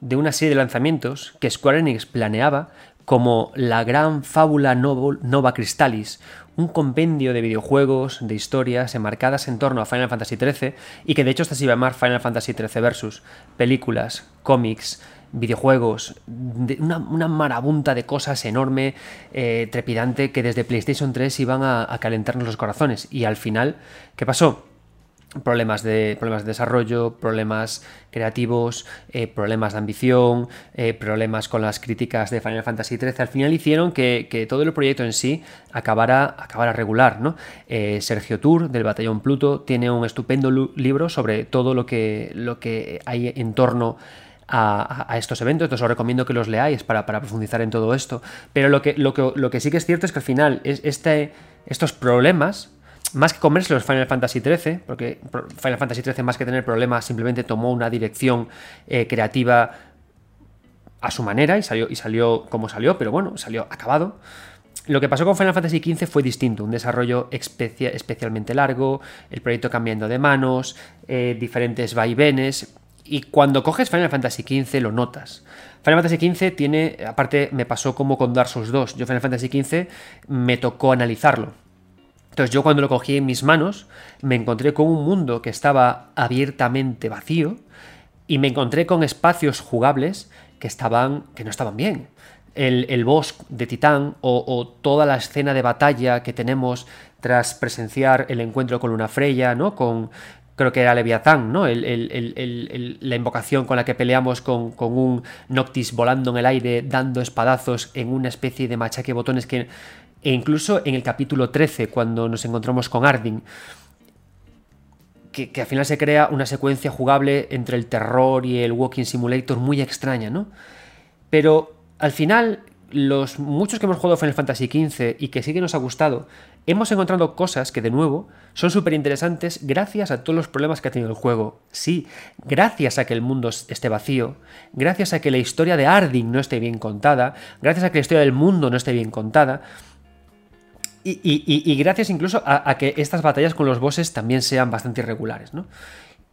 de una serie de lanzamientos que Square Enix planeaba como la gran fábula Nova Crystallis, un compendio de videojuegos, de historias enmarcadas en torno a Final Fantasy XIII y que de hecho hasta se iba a llamar Final Fantasy XIII Versus, películas, cómics, videojuegos, una, marabunta de cosas enorme, eh, trepidante, que desde PlayStation 3 iban a calentarnos los corazones. Y al final, ¿qué pasó? Problemas de, problemas de desarrollo, problemas creativos, eh, problemas de ambición, eh, problemas con las críticas de Final Fantasy XIII, al final hicieron que, todo el proyecto en sí acabara, acabara regular. ¿no? Eh, Sergio Tour, del Batallón Pluto, tiene un estupendo libro sobre todo lo que, lo que hay en torno a, estos eventos, entonces os recomiendo que los leáis para, profundizar en todo esto. Pero lo que, lo, que, lo que sí que es cierto es que al final es este, estos problemas más que comerse los Final Fantasy XIII, porque Final Fantasy XIII más que tener problemas simplemente tomó una dirección eh, creativa a su manera y salió, y salió como salió, pero bueno, salió acabado. Lo que pasó con Final Fantasy XV fue distinto, un desarrollo especialmente largo, el proyecto cambiando de manos, eh, diferentes vaivenes, y cuando coges Final Fantasy XV lo notas. Final Fantasy XV tiene, aparte me pasó como con Dark Souls 2, yo Final Fantasy XV me tocó analizarlo, entonces yo cuando lo cogí en mis manos me encontré con un mundo que estaba abiertamente vacío y me encontré con espacios jugables que estaban que no estaban bien. El, el boss de Titán o, toda la escena de batalla que tenemos tras presenciar el encuentro con Luna Freya, ¿no? Con, creo que era Leviatán, ¿no? la invocación con la que peleamos con, con, un Noctis volando en el aire, dando espadazos en una especie de machaque botones que e incluso en el capítulo 13, cuando nos encontramos con Arding, que, al final se crea una secuencia jugable entre el terror y el Walking Simulator muy extraña, ¿no? Pero al final, los muchos que hemos jugado Final Fantasy XV y que sí que nos ha gustado, hemos encontrado cosas que de nuevo son súper interesantes gracias a todos los problemas que ha tenido el juego. Sí, gracias a que el mundo esté vacío, gracias a que la historia de Arding no esté bien contada, gracias a que la historia del mundo no esté bien contada, y, gracias incluso a, que estas batallas con los bosses también sean bastante irregulares, ¿no?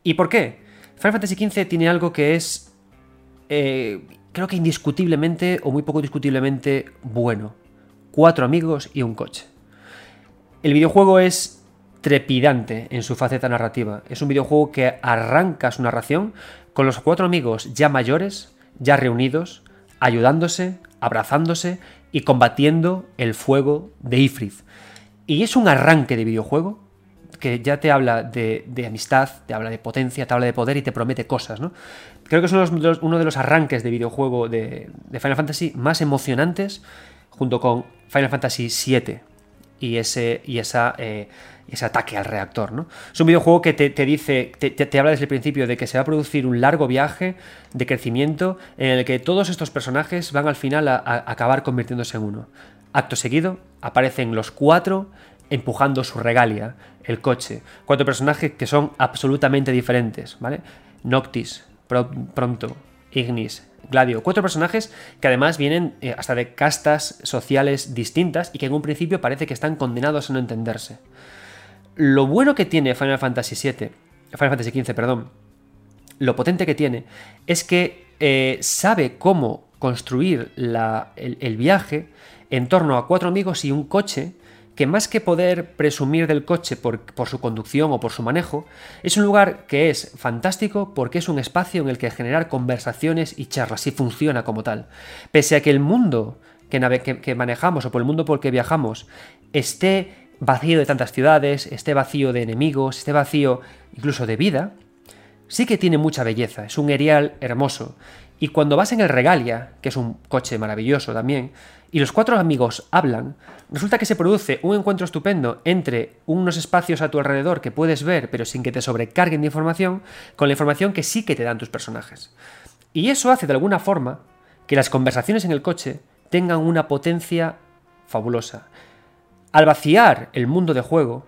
¿Y por qué? Final Fantasy XV tiene algo que es, eh, creo que indiscutiblemente o muy poco discutiblemente bueno. Cuatro amigos y un coche. El videojuego es trepidante en su faceta narrativa. Es un videojuego que arranca su narración con los cuatro amigos ya mayores, ya reunidos, ayudándose, abrazándose y combatiendo el fuego de Ifrith. Y es un arranque de videojuego que ya te habla de, amistad, te habla de potencia, te habla de poder y te promete cosas, ¿no? Creo que es uno de los, arranques de videojuego de, Final Fantasy más emocionantes, junto con Final Fantasy VII y ese, y esa, eh, ese ataque al reactor, ¿no? Es un videojuego que te, dice, te, te, habla desde el principio de que se va a producir un largo viaje de crecimiento en el que todos estos personajes van al final a acabar convirtiéndose en uno. Acto seguido, aparecen los cuatro empujando su regalia, el coche. Cuatro personajes que son absolutamente diferentes, ¿vale? Noctis, Pronto, Ignis, Gladio. Cuatro personajes que además vienen eh, hasta de castas sociales distintas y que en un principio parece que están condenados a no entenderse. Lo bueno que tiene Final Fantasy VII, Final Fantasy XV, perdón, lo potente que tiene, es que eh, sabe cómo construir el viaje en torno a cuatro amigos y un coche que más que poder presumir del coche por, su conducción o por su manejo, es un lugar que es fantástico porque es un espacio en el que generar conversaciones y charlas y funciona como tal. Pese a que el mundo que, que manejamos o por el mundo por el que viajamos esté vacío de tantas ciudades, esté vacío de enemigos, esté vacío incluso de vida, sí que tiene mucha belleza, es un erial hermoso. Y cuando vas en el Regalia, que es un coche maravilloso también, y los cuatro amigos hablan, resulta que se produce un encuentro estupendo entre unos espacios a tu alrededor que puedes ver, pero sin que te sobrecarguen de información, con la información que sí que te dan tus personajes. Y eso hace de alguna forma que las conversaciones en el coche tengan una potencia fabulosa. Al vaciar el mundo de juego,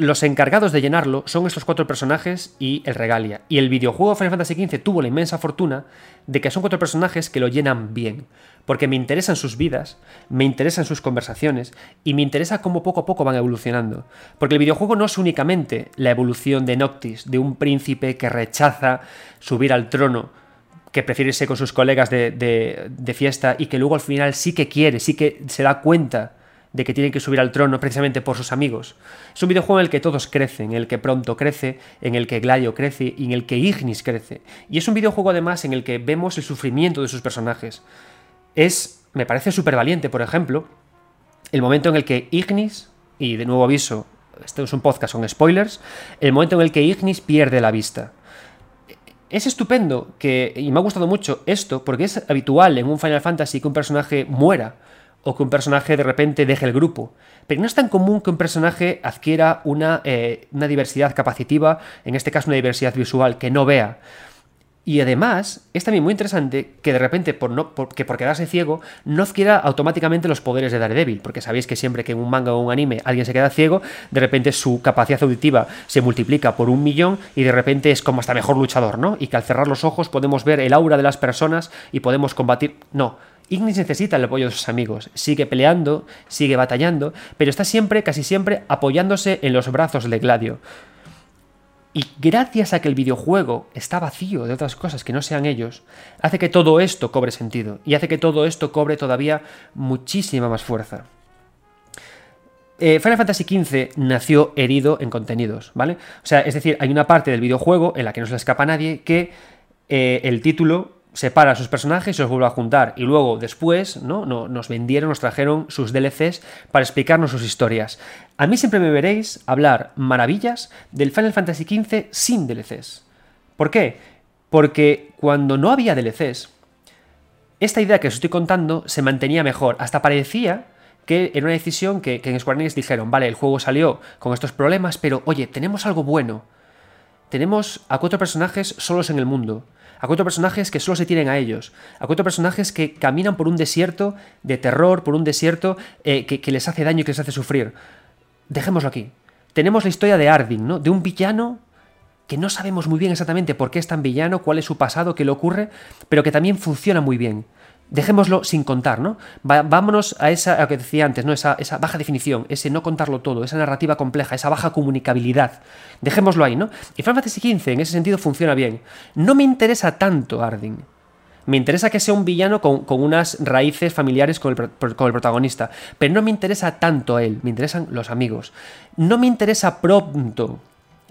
los encargados de llenarlo son estos cuatro personajes y el Regalia. Y el videojuego Final Fantasy XV tuvo la inmensa fortuna de que son cuatro personajes que lo llenan bien. Porque me interesan sus vidas, me interesan sus conversaciones y me interesa cómo poco a poco van evolucionando. Porque el videojuego no es únicamente la evolución de Noctis, de un príncipe que rechaza subir al trono, que prefiere irse con sus colegas de, de- de fiesta y que luego al final sí que quiere, sí que se da cuenta de que tiene que subir al trono precisamente por sus amigos. Es un videojuego en el que todos crecen, en el que Pronto crece, en el que Gladio crece y en el que Ignis crece. Y es un videojuego además en el que vemos el sufrimiento de sus personajes. Es, me parece súper valiente, por ejemplo, el momento en el que Ignis, y de nuevo aviso, este es un podcast con spoilers, el momento en el que Ignis pierde la vista. Es estupendo que, y me ha gustado mucho esto, porque es habitual en un Final Fantasy que un personaje muera o que un personaje de repente deje el grupo. Pero no es tan común que un personaje adquiera una, eh, una diversidad capacitiva, en este caso una diversidad visual, que no vea. Y además, es también muy interesante que de repente, que por quedarse ciego, no adquiera automáticamente los poderes de Daredevil, porque sabéis que siempre que en un manga o un anime alguien se queda ciego, de repente su capacidad auditiva se multiplica por un millón y de repente es como hasta mejor luchador, ¿no? Y que al cerrar los ojos podemos ver el aura de las personas y podemos combatir. No. Ignis necesita el apoyo de sus amigos, sigue peleando, sigue batallando, pero está siempre, casi siempre, apoyándose en los brazos de Gladio. Y gracias a que el videojuego está vacío de otras cosas que no sean ellos, hace que todo esto cobre sentido y hace que todo esto cobre todavía muchísima más fuerza. Eh, Final Fantasy XV nació herido en contenidos, ¿vale? O sea, es decir, hay una parte del videojuego en la que no se le escapa a nadie que eh, el título separa a sus personajes y los vuelve a juntar. Y luego, después, ¿no? No- nos vendieron, nos trajeron sus DLCs para explicarnos sus historias. A mí siempre me veréis hablar maravillas del Final Fantasy XV sin DLCs. ¿Por qué? Porque cuando no había DLCs, esta idea que os estoy contando se mantenía mejor. Hasta parecía que era una decisión que, que en Square Enix dijeron, vale, el juego salió con estos problemas, pero oye, tenemos algo bueno. Tenemos a cuatro personajes solos en el mundo. A cuatro personajes que solo se tienen a ellos. A cuatro personajes que caminan por un desierto de terror, por un desierto eh, que, les hace daño y que les hace sufrir. Dejémoslo aquí. Tenemos la historia de Ardyn, ¿no? De un villano que no sabemos muy bien exactamente por qué es tan villano, cuál es su pasado, qué le ocurre, pero que también funciona muy bien. Dejémoslo sin contar, ¿no? Vámonos a esa, a lo que decía antes, ¿no? Esa, esa baja definición, ese no contarlo todo, esa narrativa compleja, esa baja comunicabilidad. Dejémoslo ahí, ¿no? Y Final Fantasy XV en ese sentido funciona bien. No me interesa tanto Ardyn. Me interesa que sea un villano con, con unas raíces familiares con el, con el protagonista. Pero no me interesa tanto él, me interesan los amigos. No me interesa pronto.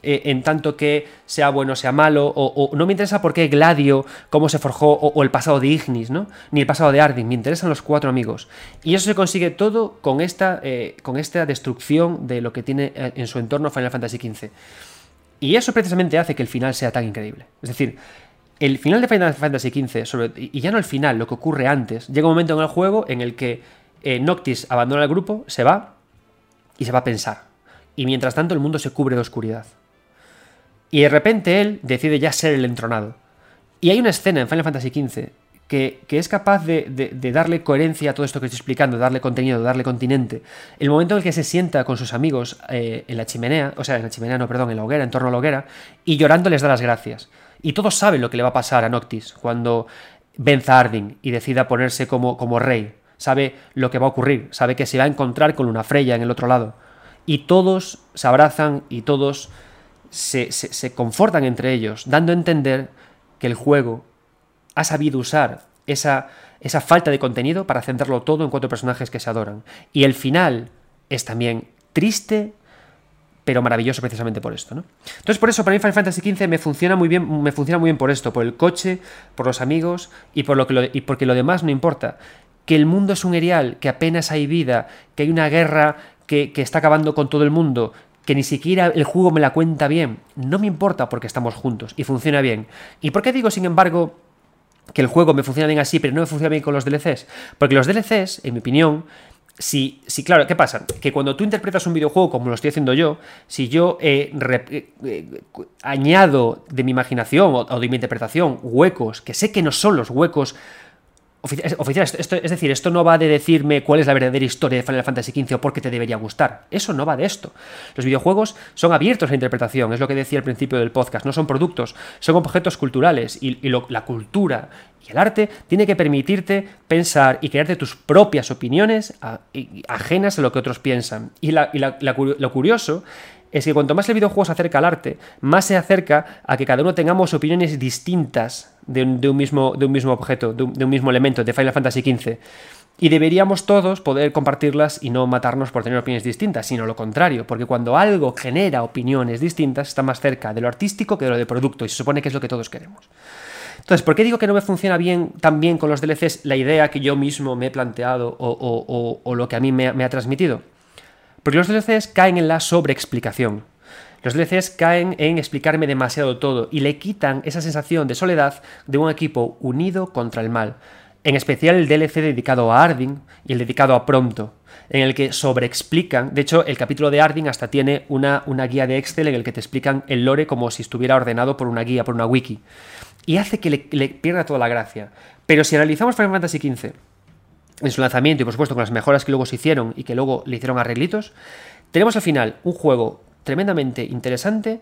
Eh, en tanto que sea bueno sea malo, o, no me interesa por qué Gladio, cómo se forjó, o, el pasado de Ignis, ¿no? Ni el pasado de Ardyn, me interesan los cuatro amigos. Y eso se consigue todo con esta, eh, con esta destrucción de lo que tiene eh, en su entorno Final Fantasy XV. Y eso precisamente hace que el final sea tan increíble. Es decir, el final de Final Fantasy XV, y ya no el final, lo que ocurre antes, llega un momento en el juego en el que Noctis abandona el grupo, se va y se va a pensar. Y mientras tanto el mundo se cubre de oscuridad. Y de repente él decide ya ser el entronado. Y hay una escena en Final Fantasy XV que, es capaz de, darle coherencia a todo esto que estoy explicando, darle contenido, darle continente. El momento en el que se sienta con sus amigos eh, en la chimenea, o sea, en la chimenea, no, perdón, en la hoguera, en torno a la hoguera, y llorando les da las gracias. Y todos saben lo que le va a pasar a Noctis cuando venza a Ardyn y decida ponerse como, como rey. Sabe lo que va a ocurrir, sabe que se va a encontrar con Luna Freya en el otro lado. Y todos se abrazan y todos se, se- se confortan entre ellos, dando a entender que el juego ha sabido usar esa, esa falta de contenido para centrarlo todo en cuatro personajes que se adoran. Y el final es también triste, pero maravilloso precisamente por esto, ¿no? Entonces, por eso, para mí Final Fantasy XV me funciona muy bien, me funciona muy bien por esto, por el coche, por los amigos y por lo que lo- y porque lo demás no importa. que el mundo es un erial, que apenas hay vida, que hay una guerra que, que está acabando con todo el mundo, que ni siquiera el juego me la cuenta bien. No me importa porque estamos juntos y funciona bien. ¿Y por qué digo, sin embargo, que el juego me funciona bien así, pero no me funciona bien con los DLCs? Porque los DLCs, en mi opinión, si, si, claro, ¿qué pasa? Que cuando tú interpretas un videojuego como lo estoy haciendo yo, si yo eh, eh, eh, añado de mi imaginación o de mi interpretación huecos, que sé que no son los huecos ofici- es- decir, esto no va de decirme cuál es la verdadera historia de Final Fantasy XV o por qué te debería gustar. Eso no va de esto. Los videojuegos son abiertos a interpretación, es lo que decía al principio del podcast, no son productos, son objetos culturales y, la cultura y el arte tiene que permitirte pensar y crearte tus propias opiniones ajenas a lo que otros piensan. Y, la- lo curioso es que cuanto más el videojuego se acerca al arte, más se acerca a que cada uno tengamos opiniones distintas de un, mismo, de un mismo objeto, de un, mismo elemento, de Final Fantasy XV. Y deberíamos todos poder compartirlas y no matarnos por tener opiniones distintas, sino lo contrario, porque cuando algo genera opiniones distintas, está más cerca de lo artístico que de lo de producto, y se supone que es lo que todos queremos. Entonces, ¿por qué digo que no me funciona bien tan bien con los DLCs la idea que yo mismo me he planteado o- o lo que a mí me, me ha transmitido? Porque los DLCs caen en la sobreexplicación. Los DLCs caen en explicarme demasiado todo y le quitan esa sensación de soledad de un equipo unido contra el mal. En especial el DLC dedicado a Ardyn y el dedicado a Pronto, en el que sobreexplican. De hecho, el capítulo de Ardyn hasta tiene una, una guía de Excel en el que te explican el lore como si estuviera ordenado por una guía, por una wiki. Y hace que le, le pierda toda la gracia. Pero si analizamos Final Fantasy XV en su lanzamiento y por supuesto con las mejoras que luego se hicieron y que luego le hicieron arreglitos, tenemos al final un juego tremendamente interesante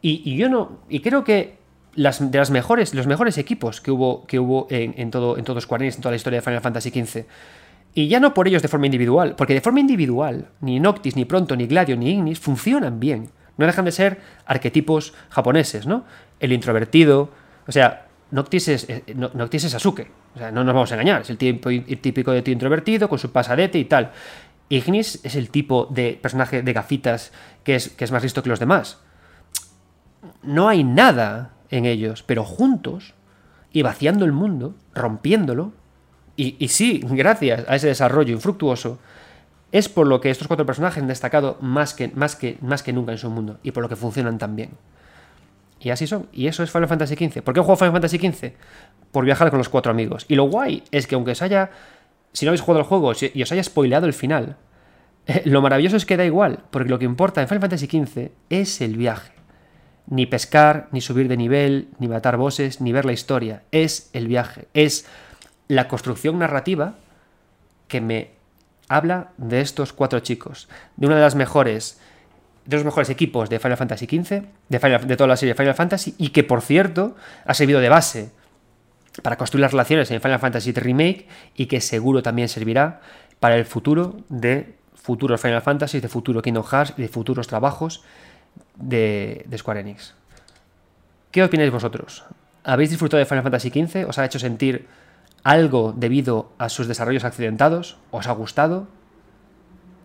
y, yo no y creo que las, de las mejores los mejores equipos que hubo que hubo en, en todo en todo Square Enix, en toda la historia de Final Fantasy XV y ya no por ellos de forma individual porque de forma individual ni Noctis ni Pronto ni Gladio ni Ignis funcionan bien no dejan de ser arquetipos japoneses no el introvertido o sea Noctis es, eh, No- Noctis es. O sea, no nos vamos a engañar. Es el tipo- el típico de tío introvertido, con su pasadete y tal. Ignis es el tipo de personaje de gafitas que es, que es más listo que los demás. No hay nada en ellos, pero juntos y vaciando el mundo, rompiéndolo, y, y sí, gracias a ese desarrollo infructuoso, es por lo que estos cuatro personajes han destacado más que, más que, más que nunca en su mundo y por lo que funcionan tan bien. Y así son. Y eso es Final Fantasy XV. ¿Por qué juego Final Fantasy XV? Por viajar con los cuatro amigos. Y lo guay es que aunque os haya... Si no habéis jugado al juego y os haya spoileado el final, eh, lo maravilloso es que da igual, porque lo que importa en Final Fantasy XV es el viaje. Ni pescar, ni subir de nivel, ni matar bosses, ni ver la historia. Es el viaje. Es la construcción narrativa que me habla de estos cuatro chicos. De una de las mejores de los mejores equipos de Final Fantasy XV, de, Final- de toda la serie Final Fantasy, y que por cierto ha servido de base para construir las relaciones en Final Fantasy Remake y que seguro también servirá para el futuro de futuros Final Fantasy, de futuro Kingdom Hearts y de futuros trabajos de, de Square Enix. ¿Qué opináis vosotros? ¿Habéis disfrutado de Final Fantasy XV? ¿Os ha hecho sentir algo debido a sus desarrollos accidentados? ¿Os ha gustado?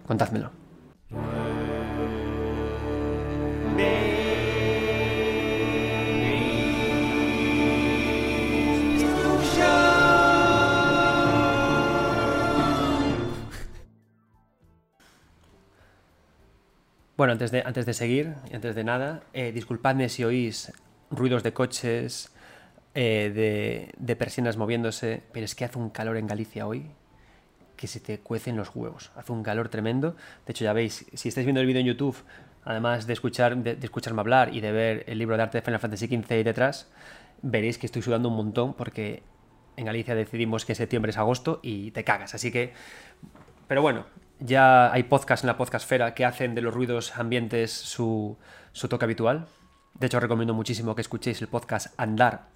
Contádmelo. Bueno, antes de, antes de seguir, antes de nada, eh, disculpadme si oís ruidos de coches, eh, de, de persianas moviéndose, pero es que hace un calor en Galicia hoy que se te cuecen los huevos. Hace un calor tremendo. De hecho, ya veis, si estáis viendo el vídeo en YouTube, además de, escuchar, de, de escucharme hablar y de ver el libro de arte de Final Fantasy XV ahí detrás, veréis que estoy sudando un montón porque en Galicia decidimos que septiembre es agosto y te cagas. Así que pero bueno, ya hay podcasts en la podcastfera que hacen de los ruidos ambientes su, su toque habitual. De hecho, os recomiendo muchísimo que escuchéis el podcast Andar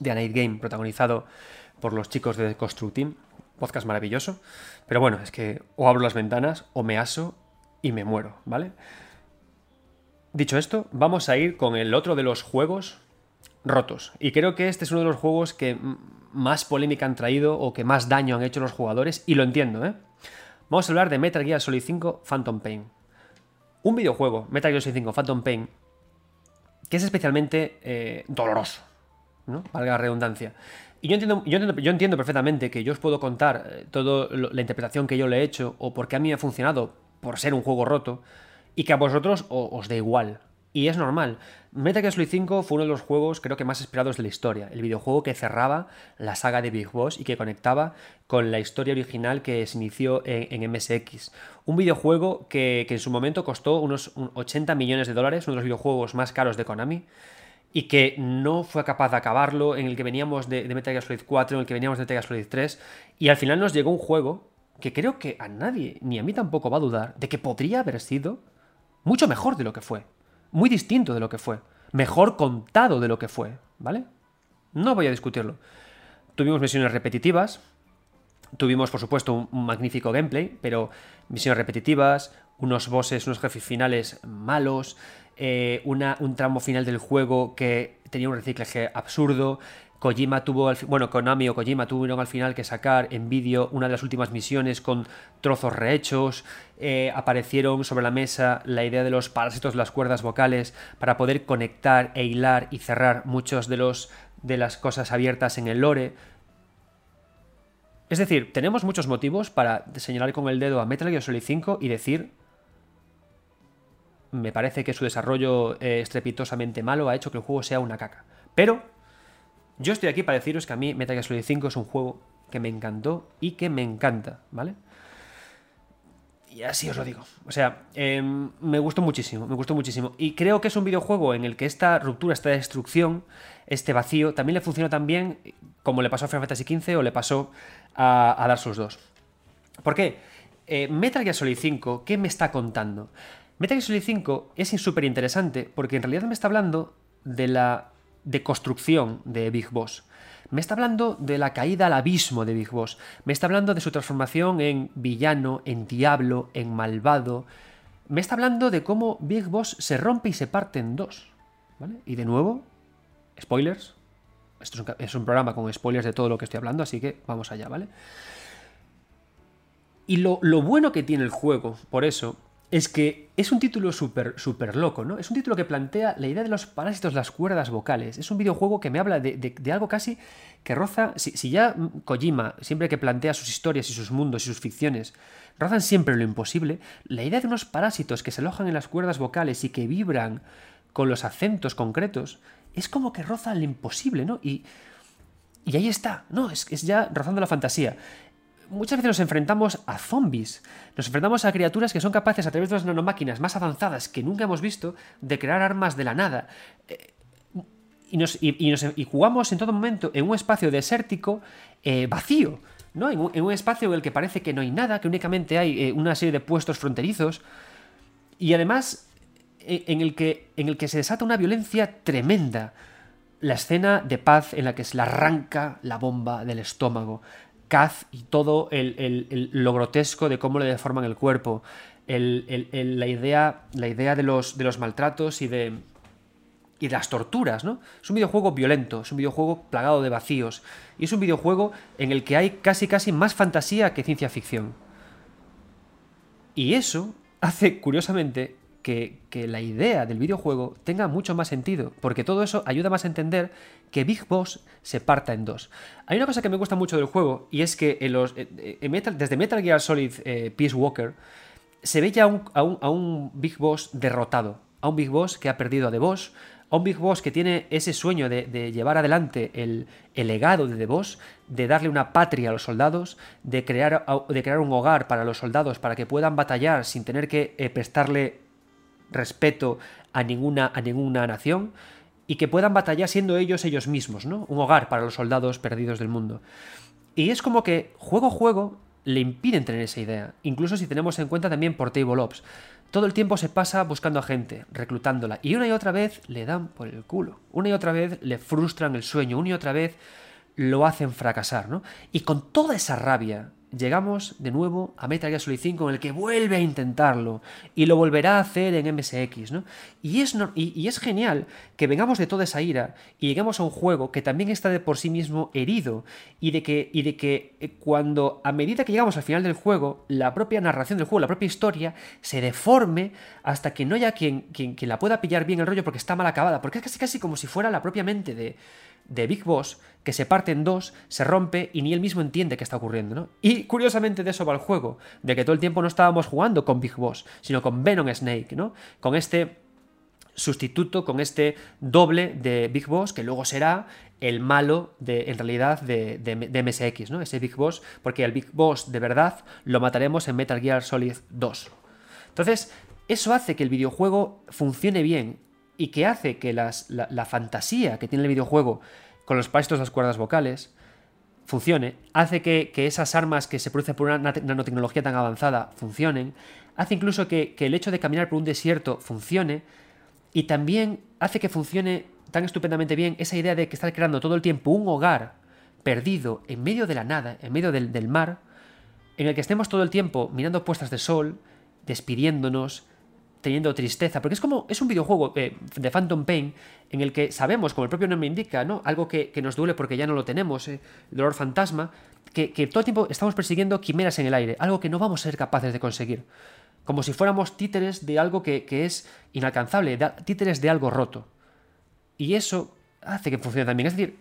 de A Night Game, protagonizado por los chicos de Construct Team. Podcast maravilloso. Pero bueno, es que o abro las ventanas o me aso y me muero, ¿vale? Dicho esto, vamos a ir con el otro de los juegos rotos. Y creo que este es uno de los juegos que más polémica han traído o que más daño han hecho los jugadores, y lo entiendo, ¿eh? Vamos a hablar de Metal Gear Solid 5 Phantom Pain. Un videojuego, Metal Gear Solid 5 Phantom Pain, que es especialmente eh, doloroso. ¿no? Valga la redundancia. Y yo entiendo, yo entiendo, yo entiendo perfectamente que yo os puedo contar eh, toda la interpretación que yo le he hecho o por qué a mí me ha funcionado por ser un juego roto y que a vosotros os dé igual. Y es normal. Metal Gear Solid 5 fue uno de los juegos creo que más esperados de la historia. El videojuego que cerraba la saga de Big Boss y que conectaba con la historia original que se inició en, MSX. Un videojuego que, en su momento costó unos 80 millones de dólares, uno de los videojuegos más caros de Konami y que no fue capaz de acabarlo, en el que veníamos de, de, Metal Gear Solid 4, en el que veníamos de Metal Gear Solid 3, y al final nos llegó un juego que creo que a nadie, ni a mí tampoco va a dudar, de que podría haber sido mucho mejor de lo que fue muy distinto de lo que fue, mejor contado de lo que fue, ¿vale? No voy a discutirlo. Tuvimos misiones repetitivas, tuvimos por supuesto un, magnífico gameplay, pero misiones repetitivas, unos bosses, unos jefes finales malos, eh, una, un tramo final del juego que tenía un reciclaje absurdo, Kojima tuvo, Konami o Kojima tuvieron al final que sacar en vídeo una de las últimas misiones con trozos rehechos, eh, aparecieron sobre la mesa la idea de los parásitos de las cuerdas vocales para poder conectar e hilar y cerrar muchos de de las cosas abiertas en el lore. Es decir, tenemos muchos motivos para señalar con el dedo a Metal Gear Solid 5 y decir me parece que su desarrollo eh, estrepitosamente malo ha hecho que el juego sea una caca. Pero yo estoy aquí para deciros que a mí Metal Gear Solid 5 es un juego que me encantó y que me encanta, ¿vale? Y así os lo digo. O sea, em, me gustó muchísimo, me gustó muchísimo. Y creo que es un videojuego en el que esta ruptura, esta destrucción, este vacío, también le funciona tan bien como le pasó a Final Fantasy XV o le pasó a, a Dark Souls 2. ¿Por qué? Eh, Metal Gear Solid 5, ¿qué me está contando? Metal Gear Solid 5 es súper interesante porque en realidad me está hablando de la de construcción de Big Boss. Me está hablando de la caída al abismo de Big Boss. Me está hablando de su transformación en villano, en diablo, en malvado. Me está hablando de cómo Big Boss se rompe y se parte en dos. ¿Vale? Y de nuevo, spoilers. Esto es un, programa con spoilers de todo lo que estoy hablando, así que vamos allá, ¿vale? Y lo, lo bueno que tiene el juego, por eso, es que es un título súper super loco, ¿no? Es un título que plantea la idea de los parásitos, las cuerdas vocales. Es un videojuego que me habla de, algo casi que roza. Si, ya Kojima, siempre que plantea sus historias y sus mundos y sus ficciones, rozan siempre lo imposible, la idea de unos parásitos que se alojan en las cuerdas vocales y que vibran con los acentos concretos, es como que roza lo imposible, ¿no? Y, y ahí está, ¿no? Es, es ya rozando la fantasía muchas veces nos enfrentamos a zombies, nos enfrentamos a criaturas que son capaces a través de las nanomáquinas más avanzadas que nunca hemos visto de crear armas de la nada. Eh, y, nos, jugamos en todo momento en un espacio desértico eh, vacío, ¿no? En un, espacio en el que parece que no hay nada, que únicamente hay eh, una serie de puestos fronterizos. Y además en el, que, en el que se desata una violencia tremenda. La escena de paz en la que se le arranca la bomba del estómago, Kaz y todo el, lo grotesco de cómo le deforman el cuerpo, la, idea, la idea de los, de los maltratos y de, y de las torturas, ¿no? Es un videojuego violento, es un videojuego plagado de vacíos, y es un videojuego en el que hay casi casi más fantasía que ciencia ficción. Y eso hace, curiosamente, que, la idea del videojuego tenga mucho más sentido, porque todo eso ayuda más a entender que Big Boss se parta en dos. Hay una cosa que me gusta mucho del juego, y es que en los, desde Metal Gear Solid eh, Peace Walker se ve ya a, un, Big Boss derrotado, a un Big Boss que ha perdido a The Boss, a un Big Boss que tiene ese sueño de, llevar adelante el, legado de The Boss, de darle una patria a los soldados, de crear, de crear un hogar para los soldados para que puedan batallar sin tener que eh, prestarle respeto a ninguna, a ninguna nación y que puedan batallar siendo ellos ellos mismos, ¿no? Un hogar para los soldados perdidos del mundo. Y es como que juego a juego le impiden tener esa idea, incluso si tenemos en cuenta también por Table Ops. Todo el tiempo se pasa buscando a gente, reclutándola, y una y otra vez le dan por el culo, una y otra vez le frustran el sueño, una y otra vez lo hacen fracasar, ¿no? Y con toda esa rabia llegamos de nuevo a Metal Gear Solid 5 en el que vuelve a intentarlo y lo volverá a hacer en MSX, ¿no? Y es, y, es genial que vengamos de toda esa ira y lleguemos a un juego que también está de por sí mismo herido y de que, y de que eh, cuando a medida que llegamos al final del juego, la propia narración del juego, la propia historia, se deforme hasta que no haya quien, quien, quien la pueda pillar bien el rollo porque está mal acabada, porque es casi casi como si fuera la propia mente de de Big Boss que se parte en dos, se rompe y ni él mismo entiende qué está ocurriendo, ¿no? Y curiosamente de eso va el juego, de que todo el tiempo no estábamos jugando con Big Boss, sino con Venom Snake, ¿no? Con este sustituto, con este doble de Big Boss, que luego será el malo de, en realidad de, de, MSX, ¿no? Ese Big Boss, porque el Big Boss de verdad lo mataremos en Metal Gear Solid 2. Entonces, eso hace que el videojuego funcione bien y que hace que la, fantasía que tiene el videojuego con los pastos, las cuerdas vocales, funcione, hace que, esas armas que se producen por una nanotecnología tan avanzada funcionen, hace incluso que, el hecho de caminar por un desierto funcione, y también hace que funcione tan estupendamente bien esa idea de que estar creando todo el tiempo un hogar perdido en medio de la nada, en medio del, mar, en el que estemos todo el tiempo mirando puestas de sol, despidiéndonos, teniendo tristeza, porque es como, es un videojuego eh, de Phantom Pain en el que sabemos, como el propio nombre indica, ¿no? Algo que, nos duele porque ya no lo tenemos, eh, el dolor fantasma, que, que, todo el tiempo estamos persiguiendo quimeras en el aire, algo que no vamos a ser capaces de conseguir como si fuéramos títeres de algo que, es inalcanzable, títeres de algo roto. Y eso hace que funcione también. Es decir,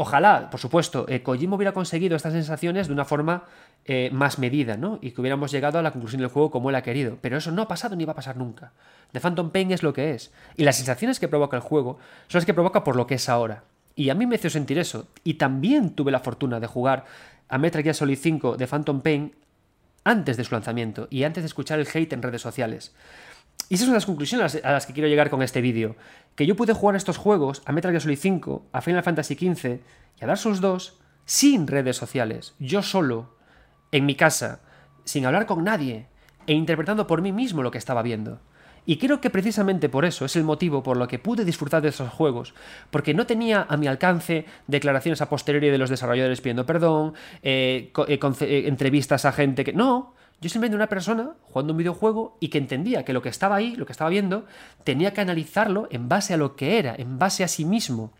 ojalá, por supuesto, eh, Kojima hubiera conseguido estas sensaciones de una forma eh, más medida, ¿no? Y que hubiéramos llegado a la conclusión del juego como él ha querido. Pero eso no ha pasado ni va a pasar nunca. The Phantom Pain es lo que es. Y las sensaciones que provoca el juego son las que provoca por lo que es ahora. Y a mí me hizo sentir eso. Y también tuve la fortuna de jugar a Metal Gear Solid 5 de Phantom Pain antes de su lanzamiento y antes de escuchar el hate en redes sociales. Y esas son las conclusiones a las que quiero llegar con este vídeo. Que yo pude jugar estos juegos, a Metal Gear Solid 5, a Final Fantasy XV y a Dark Souls 2 sin redes sociales, yo solo, en mi casa, sin hablar con nadie e interpretando por mí mismo lo que estaba viendo. Y creo que precisamente por eso es el motivo por lo que pude disfrutar de esos juegos, porque no tenía a mi alcance declaraciones a posteriori de los desarrolladores pidiendo perdón, eh, eh, eh, entrevistas a gente que... No, yo simplemente una persona jugando un videojuego y que entendía que lo que estaba ahí, lo que estaba viendo, tenía que analizarlo en base a lo que era, en base a sí mismo.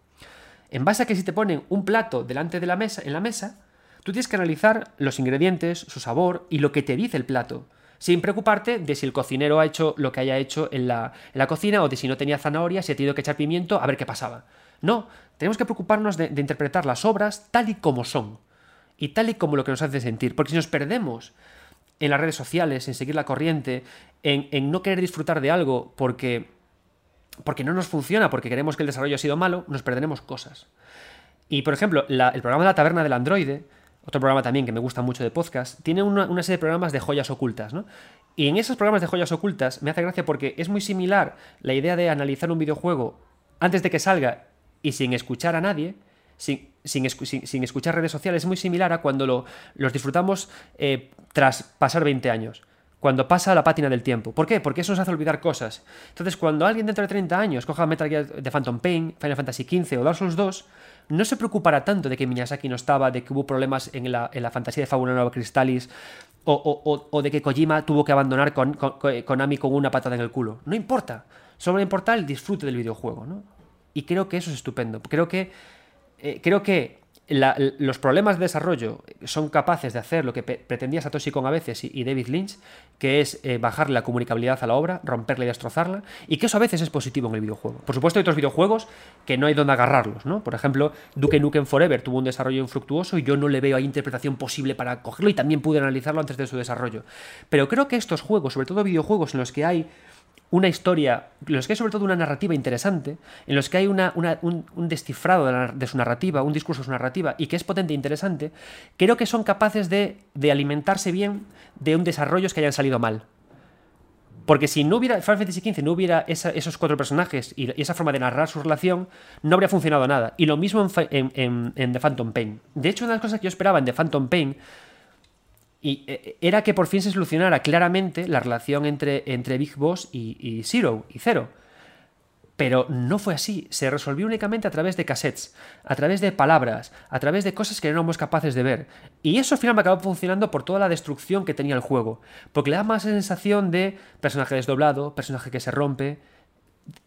En base a que si te ponen un plato delante de la mesa, en la mesa, tú tienes que analizar los ingredientes, su sabor y lo que te dice el plato sin preocuparte de si el cocinero ha hecho lo que haya hecho en la, cocina o de si no tenía zanahoria, si ha tenido que echar pimiento, a ver qué pasaba. No, tenemos que preocuparnos de, interpretar las obras tal y como son y tal y como lo que nos hace sentir, porque si nos perdemos en las redes sociales, en seguir la corriente, en, no querer disfrutar de algo porque, porque no nos funciona, porque queremos que el desarrollo ha sido malo, nos perderemos cosas. Y por ejemplo, el programa de la taberna del androide otro programa también que me gusta mucho de podcast, tiene una, serie de programas de joyas ocultas, ¿no? Y en esos programas de joyas ocultas me hace gracia porque es muy similar la idea de analizar un videojuego antes de que salga y sin escuchar a nadie, sin, sin, escuchar redes sociales, es muy similar a cuando lo, los disfrutamos eh, tras pasar 20 años cuando pasa la pátina del tiempo. ¿Por qué? Porque eso nos hace olvidar cosas. Entonces, cuando alguien dentro de 30 años coja Metal Gear de Phantom Pain, Final Fantasy XV o Dark Souls 2, no se preocupará tanto de que Miyazaki no estaba, de que hubo problemas en la, fantasía de Fabula Nova Crystallis, o, de que Kojima tuvo que abandonar con, Konami con una patada en el culo. No importa. Solo importa el disfrute del videojuego, ¿no? Y creo que eso es estupendo. Creo que, eh, creo que los problemas de desarrollo son capaces de hacer lo que pretendía Satoshi Kon a veces y, David Lynch, que es eh, bajarle la comunicabilidad a la obra, romperla y destrozarla, y que eso a veces es positivo en el videojuego. Por supuesto, hay otros videojuegos que no hay donde agarrarlos, ¿no? Por ejemplo, Duke Nukem Forever tuvo un desarrollo infructuoso y yo no le veo ahí interpretación posible para cogerlo y también pude analizarlo antes de su desarrollo. Pero creo que estos juegos, sobre todo videojuegos en los que hay una historia, en los que hay sobre todo una narrativa interesante, en los que hay un, descifrado de, su narrativa, un discurso de su narrativa, y que es potente e interesante, creo que son capaces de, alimentarse bien de un desarrollos que hayan salido mal. Porque si no hubiera Final Fantasy XV, no hubiera esos cuatro personajes y, esa forma de narrar su relación, no habría funcionado nada. Y lo mismo en, en The Phantom Pain. De hecho, una de las cosas que yo esperaba en The Phantom Pain y eh, era que por fin se solucionara claramente la relación entre, Big Boss y, Zero, y Zero. Pero no fue así, se resolvió únicamente a través de cassettes, a través de palabras, a través de cosas que no éramos capaces de ver. Y eso al final me acabó funcionando por toda la destrucción que tenía el juego, porque le da más sensación de personaje desdoblado, personaje que se rompe,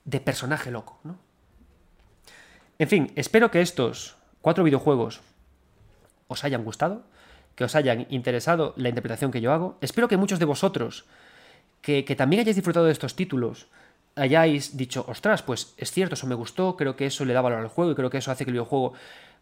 de personaje loco, ¿no? En fin, espero que estos cuatro videojuegos os hayan gustado que os hayan interesado la interpretación que yo hago. Espero que muchos de vosotros, que, también hayáis disfrutado de estos títulos, hayáis dicho, ostras, pues es cierto, eso me gustó, creo que eso le da valor al juego y creo que eso hace que el videojuego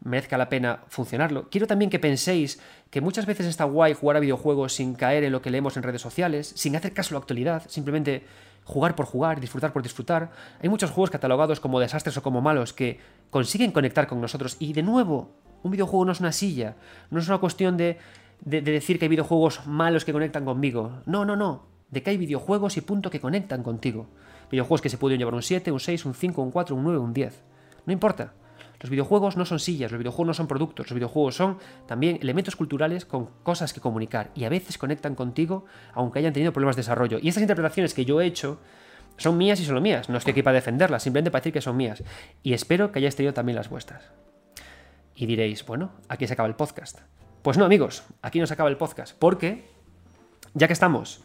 merezca la pena funcionarlo. Quiero también que penséis que muchas veces está guay jugar a videojuegos sin caer en lo que leemos en redes sociales, sin hacer caso a la actualidad, simplemente jugar por jugar, disfrutar por disfrutar. Hay muchos juegos catalogados como desastres o como malos que consiguen conectar con nosotros. Y de nuevo, un videojuego no es una silla, no es una cuestión de, de, decir que hay videojuegos malos que conectan conmigo. No, no, no. De que hay videojuegos y punto que conectan contigo. Videojuegos que se pueden llevar un 7, un 6, un 5, un 4, un 9, un 10. No importa. Los videojuegos no son sillas, los videojuegos no son productos, los videojuegos son también elementos culturales con cosas que comunicar y a veces conectan contigo aunque hayan tenido problemas de desarrollo. Y estas interpretaciones que yo he hecho son mías y solo mías, no estoy aquí para defenderlas, simplemente para decir que son mías. Y espero que hayáis tenido también las vuestras. Y diréis, bueno, aquí se acaba el podcast. Pues no, amigos, aquí no se acaba el podcast, porque ya que estamos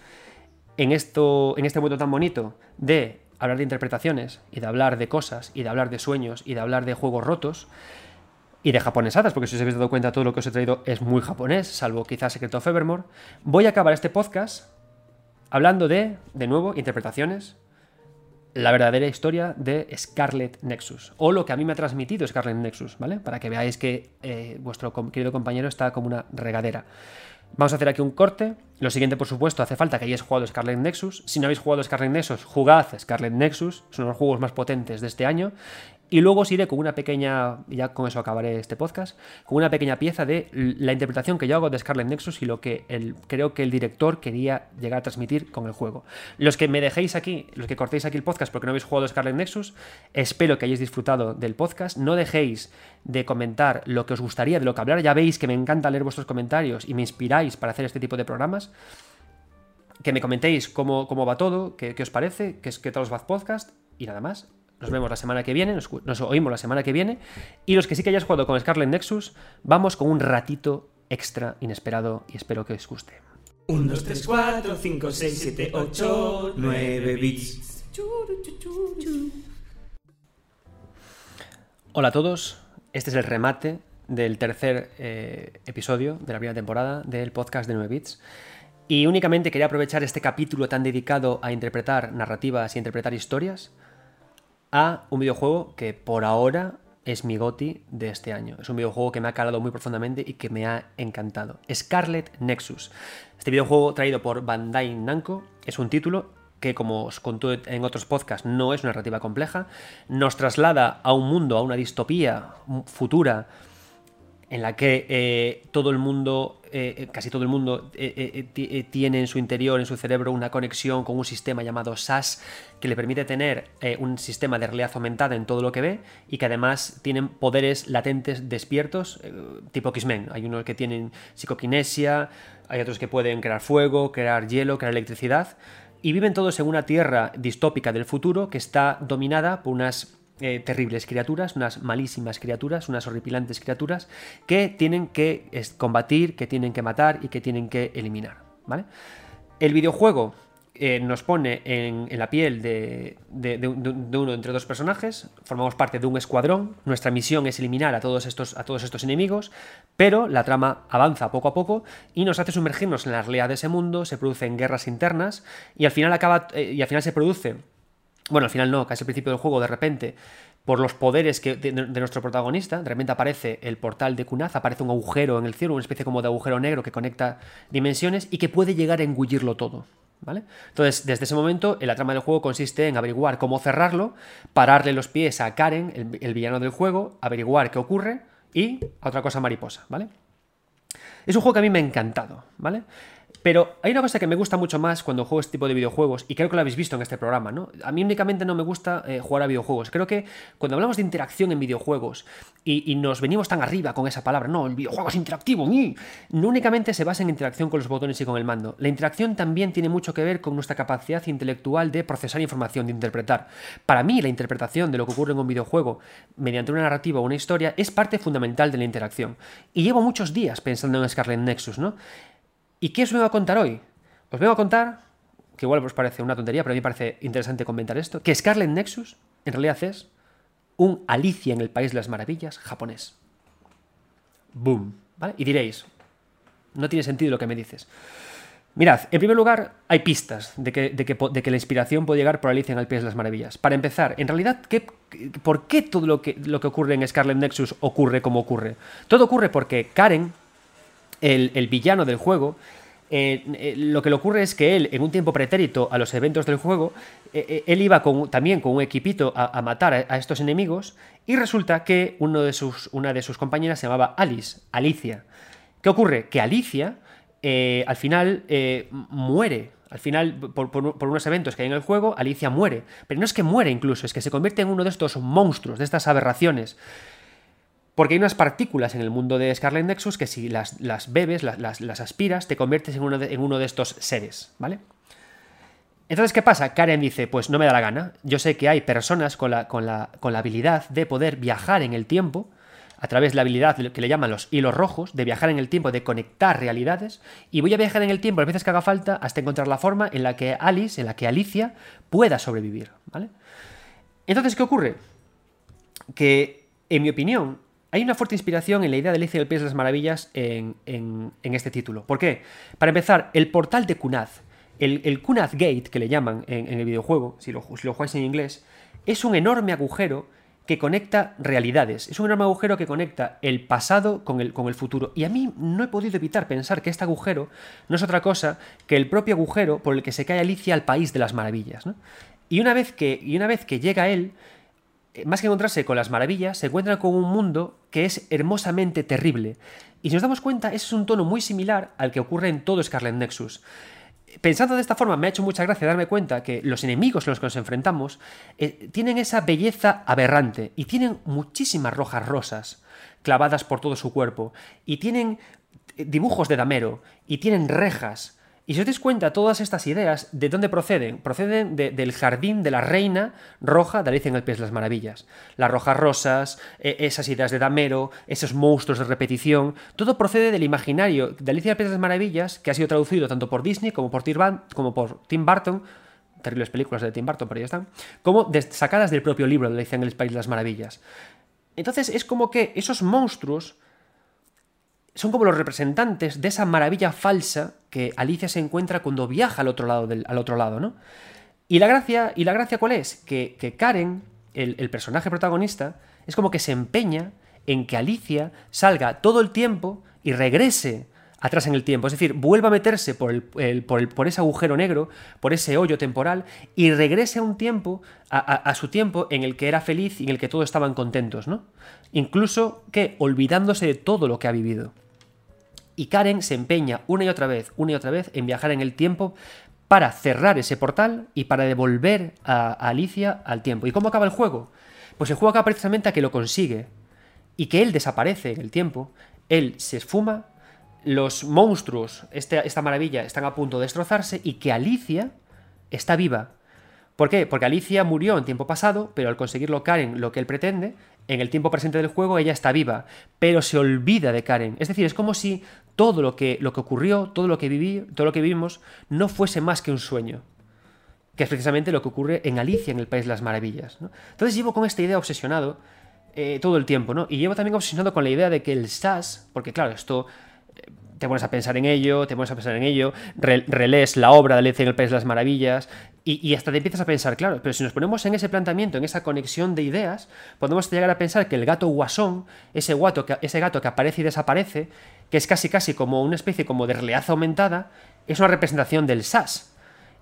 en, esto, en este momento tan bonito de hablar de interpretaciones y de hablar de cosas y de hablar de sueños y de hablar de juegos rotos y de japonesadas, porque si os habéis dado cuenta todo lo que os he traído es muy japonés, salvo quizás Secreto of Evermore, voy a acabar este podcast hablando de, de nuevo, interpretaciones, la verdadera historia de Scarlet Nexus, o lo que a mí me ha transmitido Scarlet Nexus, ¿vale? Para que veáis que eh, vuestro querido compañero está como una regadera. Vamos a hacer aquí un corte. Lo siguiente, por supuesto, hace falta que hayáis jugado Scarlet Nexus. Si no habéis jugado Scarlet Nexus, jugad Scarlet Nexus. Son los juegos más potentes de este año. Y luego os iré con una pequeña, ya con eso acabaré este podcast, con una pequeña pieza de la interpretación que yo hago de Scarlet Nexus y lo que el, creo que el director quería llegar a transmitir con el juego. Los que me dejéis aquí, los que cortéis aquí el podcast porque no habéis jugado Scarlet Nexus, espero que hayáis disfrutado del podcast. No dejéis de comentar lo que os gustaría, de lo que hablar. Ya veis que me encanta leer vuestros comentarios y me inspiráis para hacer este tipo de programas. Que me comentéis cómo, cómo va todo, qué, os parece, qué, qué tal os va podcast y nada más. Nos vemos la semana que viene, nos, oímos la semana que viene. Y los que sí que hayáis jugado con Scarlet Nexus, vamos con un ratito extra inesperado y espero que os guste. 1, 2, 3, 4, 5, 6, 7, 8, 9 bits. Hola a todos, este es el remate del tercer eh, episodio de la primera temporada del podcast de 9 bits. Y únicamente quería aprovechar este capítulo tan dedicado a interpretar narrativas y interpretar historias a un videojuego que por ahora es mi goti de este año. Es un videojuego que me ha calado muy profundamente y que me ha encantado. Scarlet Nexus. Este videojuego traído por Bandai Namco es un título que, como os conté en otros podcasts, no es una narrativa compleja. Nos traslada a un mundo, a una distopía futura en la que eh, todo el mundo, eh, eh, casi todo el mundo, tiene en su interior, en su cerebro, una conexión con un sistema llamado SAS que le permite tener un sistema de realidad aumentada en todo lo que ve y que además tienen poderes latentes despiertos, tipo X-Men. Hay unos que tienen psicoquinesia, hay otros que pueden crear fuego, crear hielo, crear electricidad. Y viven todos en una tierra distópica del futuro que está dominada por unas eh, terribles criaturas, unas malísimas criaturas, unas horripilantes criaturas que tienen que combatir, que tienen que matar y que tienen que eliminar. ¿vale? El videojuego eh, nos pone en, la piel de, uno entre dos personajes, formamos parte de un escuadrón, nuestra misión es eliminar a todos, estos, a todos estos enemigos, pero la trama avanza poco a poco y nos hace sumergirnos en la realidad de ese mundo, se producen guerras internas y al final, acaba, eh, y al final se produce bueno, al final no, casi al principio del juego, de repente, por los poderes que, de, nuestro protagonista, de repente aparece el portal de Kunaz, aparece un agujero en el cielo, una especie como de agujero negro que conecta dimensiones y que puede llegar a engullirlo todo. ¿Vale? Entonces, desde ese momento, la trama del juego consiste en averiguar cómo cerrarlo, pararle los pies a Karen, el, el villano del juego, averiguar qué ocurre y a otra cosa mariposa, ¿vale? Es un juego que a mí me ha encantado, ¿vale? Pero hay una cosa que me gusta mucho más cuando juego este tipo de videojuegos, y creo que lo habéis visto en este programa, ¿no? A mí únicamente no me gusta eh, jugar a videojuegos. Creo que cuando hablamos de interacción en videojuegos y, nos venimos tan arriba con esa palabra, no, el videojuego es interactivo, no únicamente se basa en interacción con los botones y con el mando. La interacción también tiene mucho que ver con nuestra capacidad intelectual de procesar información, de interpretar. Para mí, la interpretación de lo que ocurre en un videojuego mediante una narrativa o una historia es parte fundamental de la interacción. Y llevo muchos días pensando en Scarlet Nexus, ¿no? ¿Y qué os vengo a contar hoy? Os vengo a contar, que igual os parece una tontería, pero a mí me parece interesante comentar esto, que Scarlet Nexus en realidad es un Alicia en el País de las Maravillas japonés. Boom. ¿Vale? Y diréis, no tiene sentido lo que me dices. Mirad, en primer lugar, hay pistas de que la inspiración puede llegar por Alicia en el País de las Maravillas. Para empezar, en realidad, ¿qué, ¿por qué todo lo que, lo que ocurre en Scarlet Nexus ocurre como ocurre? Todo ocurre porque Karen, el, el villano del juego, eh, eh, lo que le ocurre es que él, en un tiempo pretérito a los eventos del juego, eh, él iba con- también con un equipito a, a matar a, estos enemigos y resulta que uno de sus, una de sus compañeras se llamaba Alice, Alicia. ¿Qué ocurre? Que Alicia al final muere. Al final, por, por- por unos eventos que hay en el juego, Alicia muere. Pero no es que muere incluso, es que se convierte en uno de estos monstruos, de estas aberraciones. Porque hay unas partículas en el mundo de Scarlet Nexus que si las, bebes, las, aspiras, te conviertes en uno, de, estos seres, ¿vale? Entonces, ¿qué pasa? Karen dice, pues no me da la gana. Yo sé que hay personas con la, con la, habilidad de poder viajar en el tiempo, a través de la habilidad que le llaman los hilos rojos, de viajar en el tiempo, de conectar realidades, y voy a viajar en el tiempo las veces que haga falta hasta encontrar la forma en la que Alice, en la que Alicia pueda sobrevivir, ¿vale? Entonces, ¿qué ocurre? que, en mi opinión, hay una fuerte inspiración en la idea de Alicia del País de las Maravillas en, este título. ¿Por qué? Para empezar, el portal de Kunaz, el, el Gate, que le llaman en, el videojuego, si lo, si jugáis en inglés, es un enorme agujero que conecta realidades. Es un enorme agujero que conecta el pasado con el, futuro. Y a mí no he podido evitar pensar que este agujero no es otra cosa que el propio agujero por el que se cae Alicia al País de las Maravillas. Y, una vez que, y una vez que llega él, más que encontrarse con las maravillas, se encuentra con un mundo que es hermosamente terrible. Y si nos damos cuenta, ese es un tono muy similar al que ocurre en todo Scarlet Nexus. Pensando de esta forma, me ha hecho mucha gracia darme cuenta que los enemigos con los que nos enfrentamos eh, tienen esa belleza aberrante y tienen muchísimas rojas rosas clavadas por todo su cuerpo y tienen eh, dibujos de damero y tienen rejas. Y si os dais cuenta, todas estas ideas, ¿de dónde proceden? Proceden de- del jardín de la reina roja de Alicia en el País de las Maravillas. Las rojas rosas, eh, esas ideas de damero, esos monstruos de repetición, todo procede del imaginario de Alicia en el País de las Maravillas, que ha sido traducido tanto por Disney como por como por Tim Burton, terribles películas de Tim Burton, pero ya están, como sacadas del propio libro de Alicia en el País de las Maravillas. Entonces es como que esos monstruos son como los representantes de esa maravilla falsa que Alicia se encuentra cuando viaja al otro lado, del, al otro lado ¿no? Y la gracia, ¿y la gracia cuál es? Que, que Karen, el, el personaje protagonista, es como que se empeña en que Alicia salga todo el tiempo y regrese atrás en el tiempo. Es decir, vuelva a meterse por, el- por, el- por ese agujero negro, por ese hoyo temporal, y regrese a un tiempo, a, a- a su tiempo en el que era feliz y en el que todos estaban contentos, ¿no? Incluso que olvidándose de todo lo que ha vivido. Y Karen se empeña una y otra vez, una y otra vez, en viajar en el tiempo para cerrar ese portal y para devolver a, Alicia al tiempo. ¿Y cómo acaba el juego? Pues el juego acaba precisamente a que lo consigue y que él desaparece en el tiempo, él se esfuma, los monstruos, este- esta maravilla, están a punto de destrozarse y que Alicia está viva. ¿Por qué? Porque Alicia murió en tiempo pasado, pero al conseguirlo Karen lo que él pretende, en el tiempo presente del juego ella está viva, pero se olvida de Karen. Es decir, es como si todo lo que, lo que ocurrió, todo lo que viví, todo lo que vivimos, no fuese más que un sueño. Que es precisamente lo que ocurre en Alicia en el País de las Maravillas. Entonces llevo con esta idea obsesionado eh, todo el tiempo, ¿no? Y llevo también obsesionado con la idea de que el SAS, porque claro, esto eh, te pones a pensar en ello, te pones a pensar en ello, re- relees la obra de Alicia en el País de las Maravillas y, hasta te empiezas a pensar, claro, pero si nos ponemos en ese planteamiento, en esa conexión de ideas, podemos llegar a pensar que el gato guasón, ese que, ese gato que aparece y desaparece, que es casi casi como una especie como de realidad aumentada, es una representación del SAS.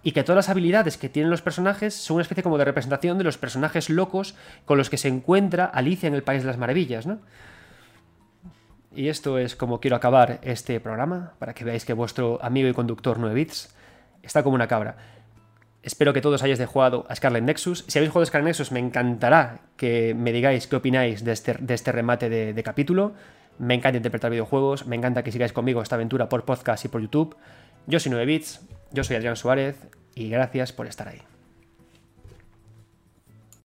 Y que todas las habilidades que tienen los personajes son una especie como de representación de los personajes locos con los que se encuentra Alicia en el País de las Maravillas, ¿no? Y esto es como quiero acabar este programa, para que veáis que vuestro amigo y conductor 9 bits está como una cabra. Espero que todos hayáis jugado a Scarlet Nexus. Si habéis jugado a Scarlet Nexus, me encantará que me digáis qué opináis de este, de este remate de, de capítulo. Me encanta interpretar videojuegos, me encanta que sigáis conmigo esta aventura por podcast y por YouTube. Yo soy 9 bits, yo soy Adrián Suárez y gracias por estar ahí.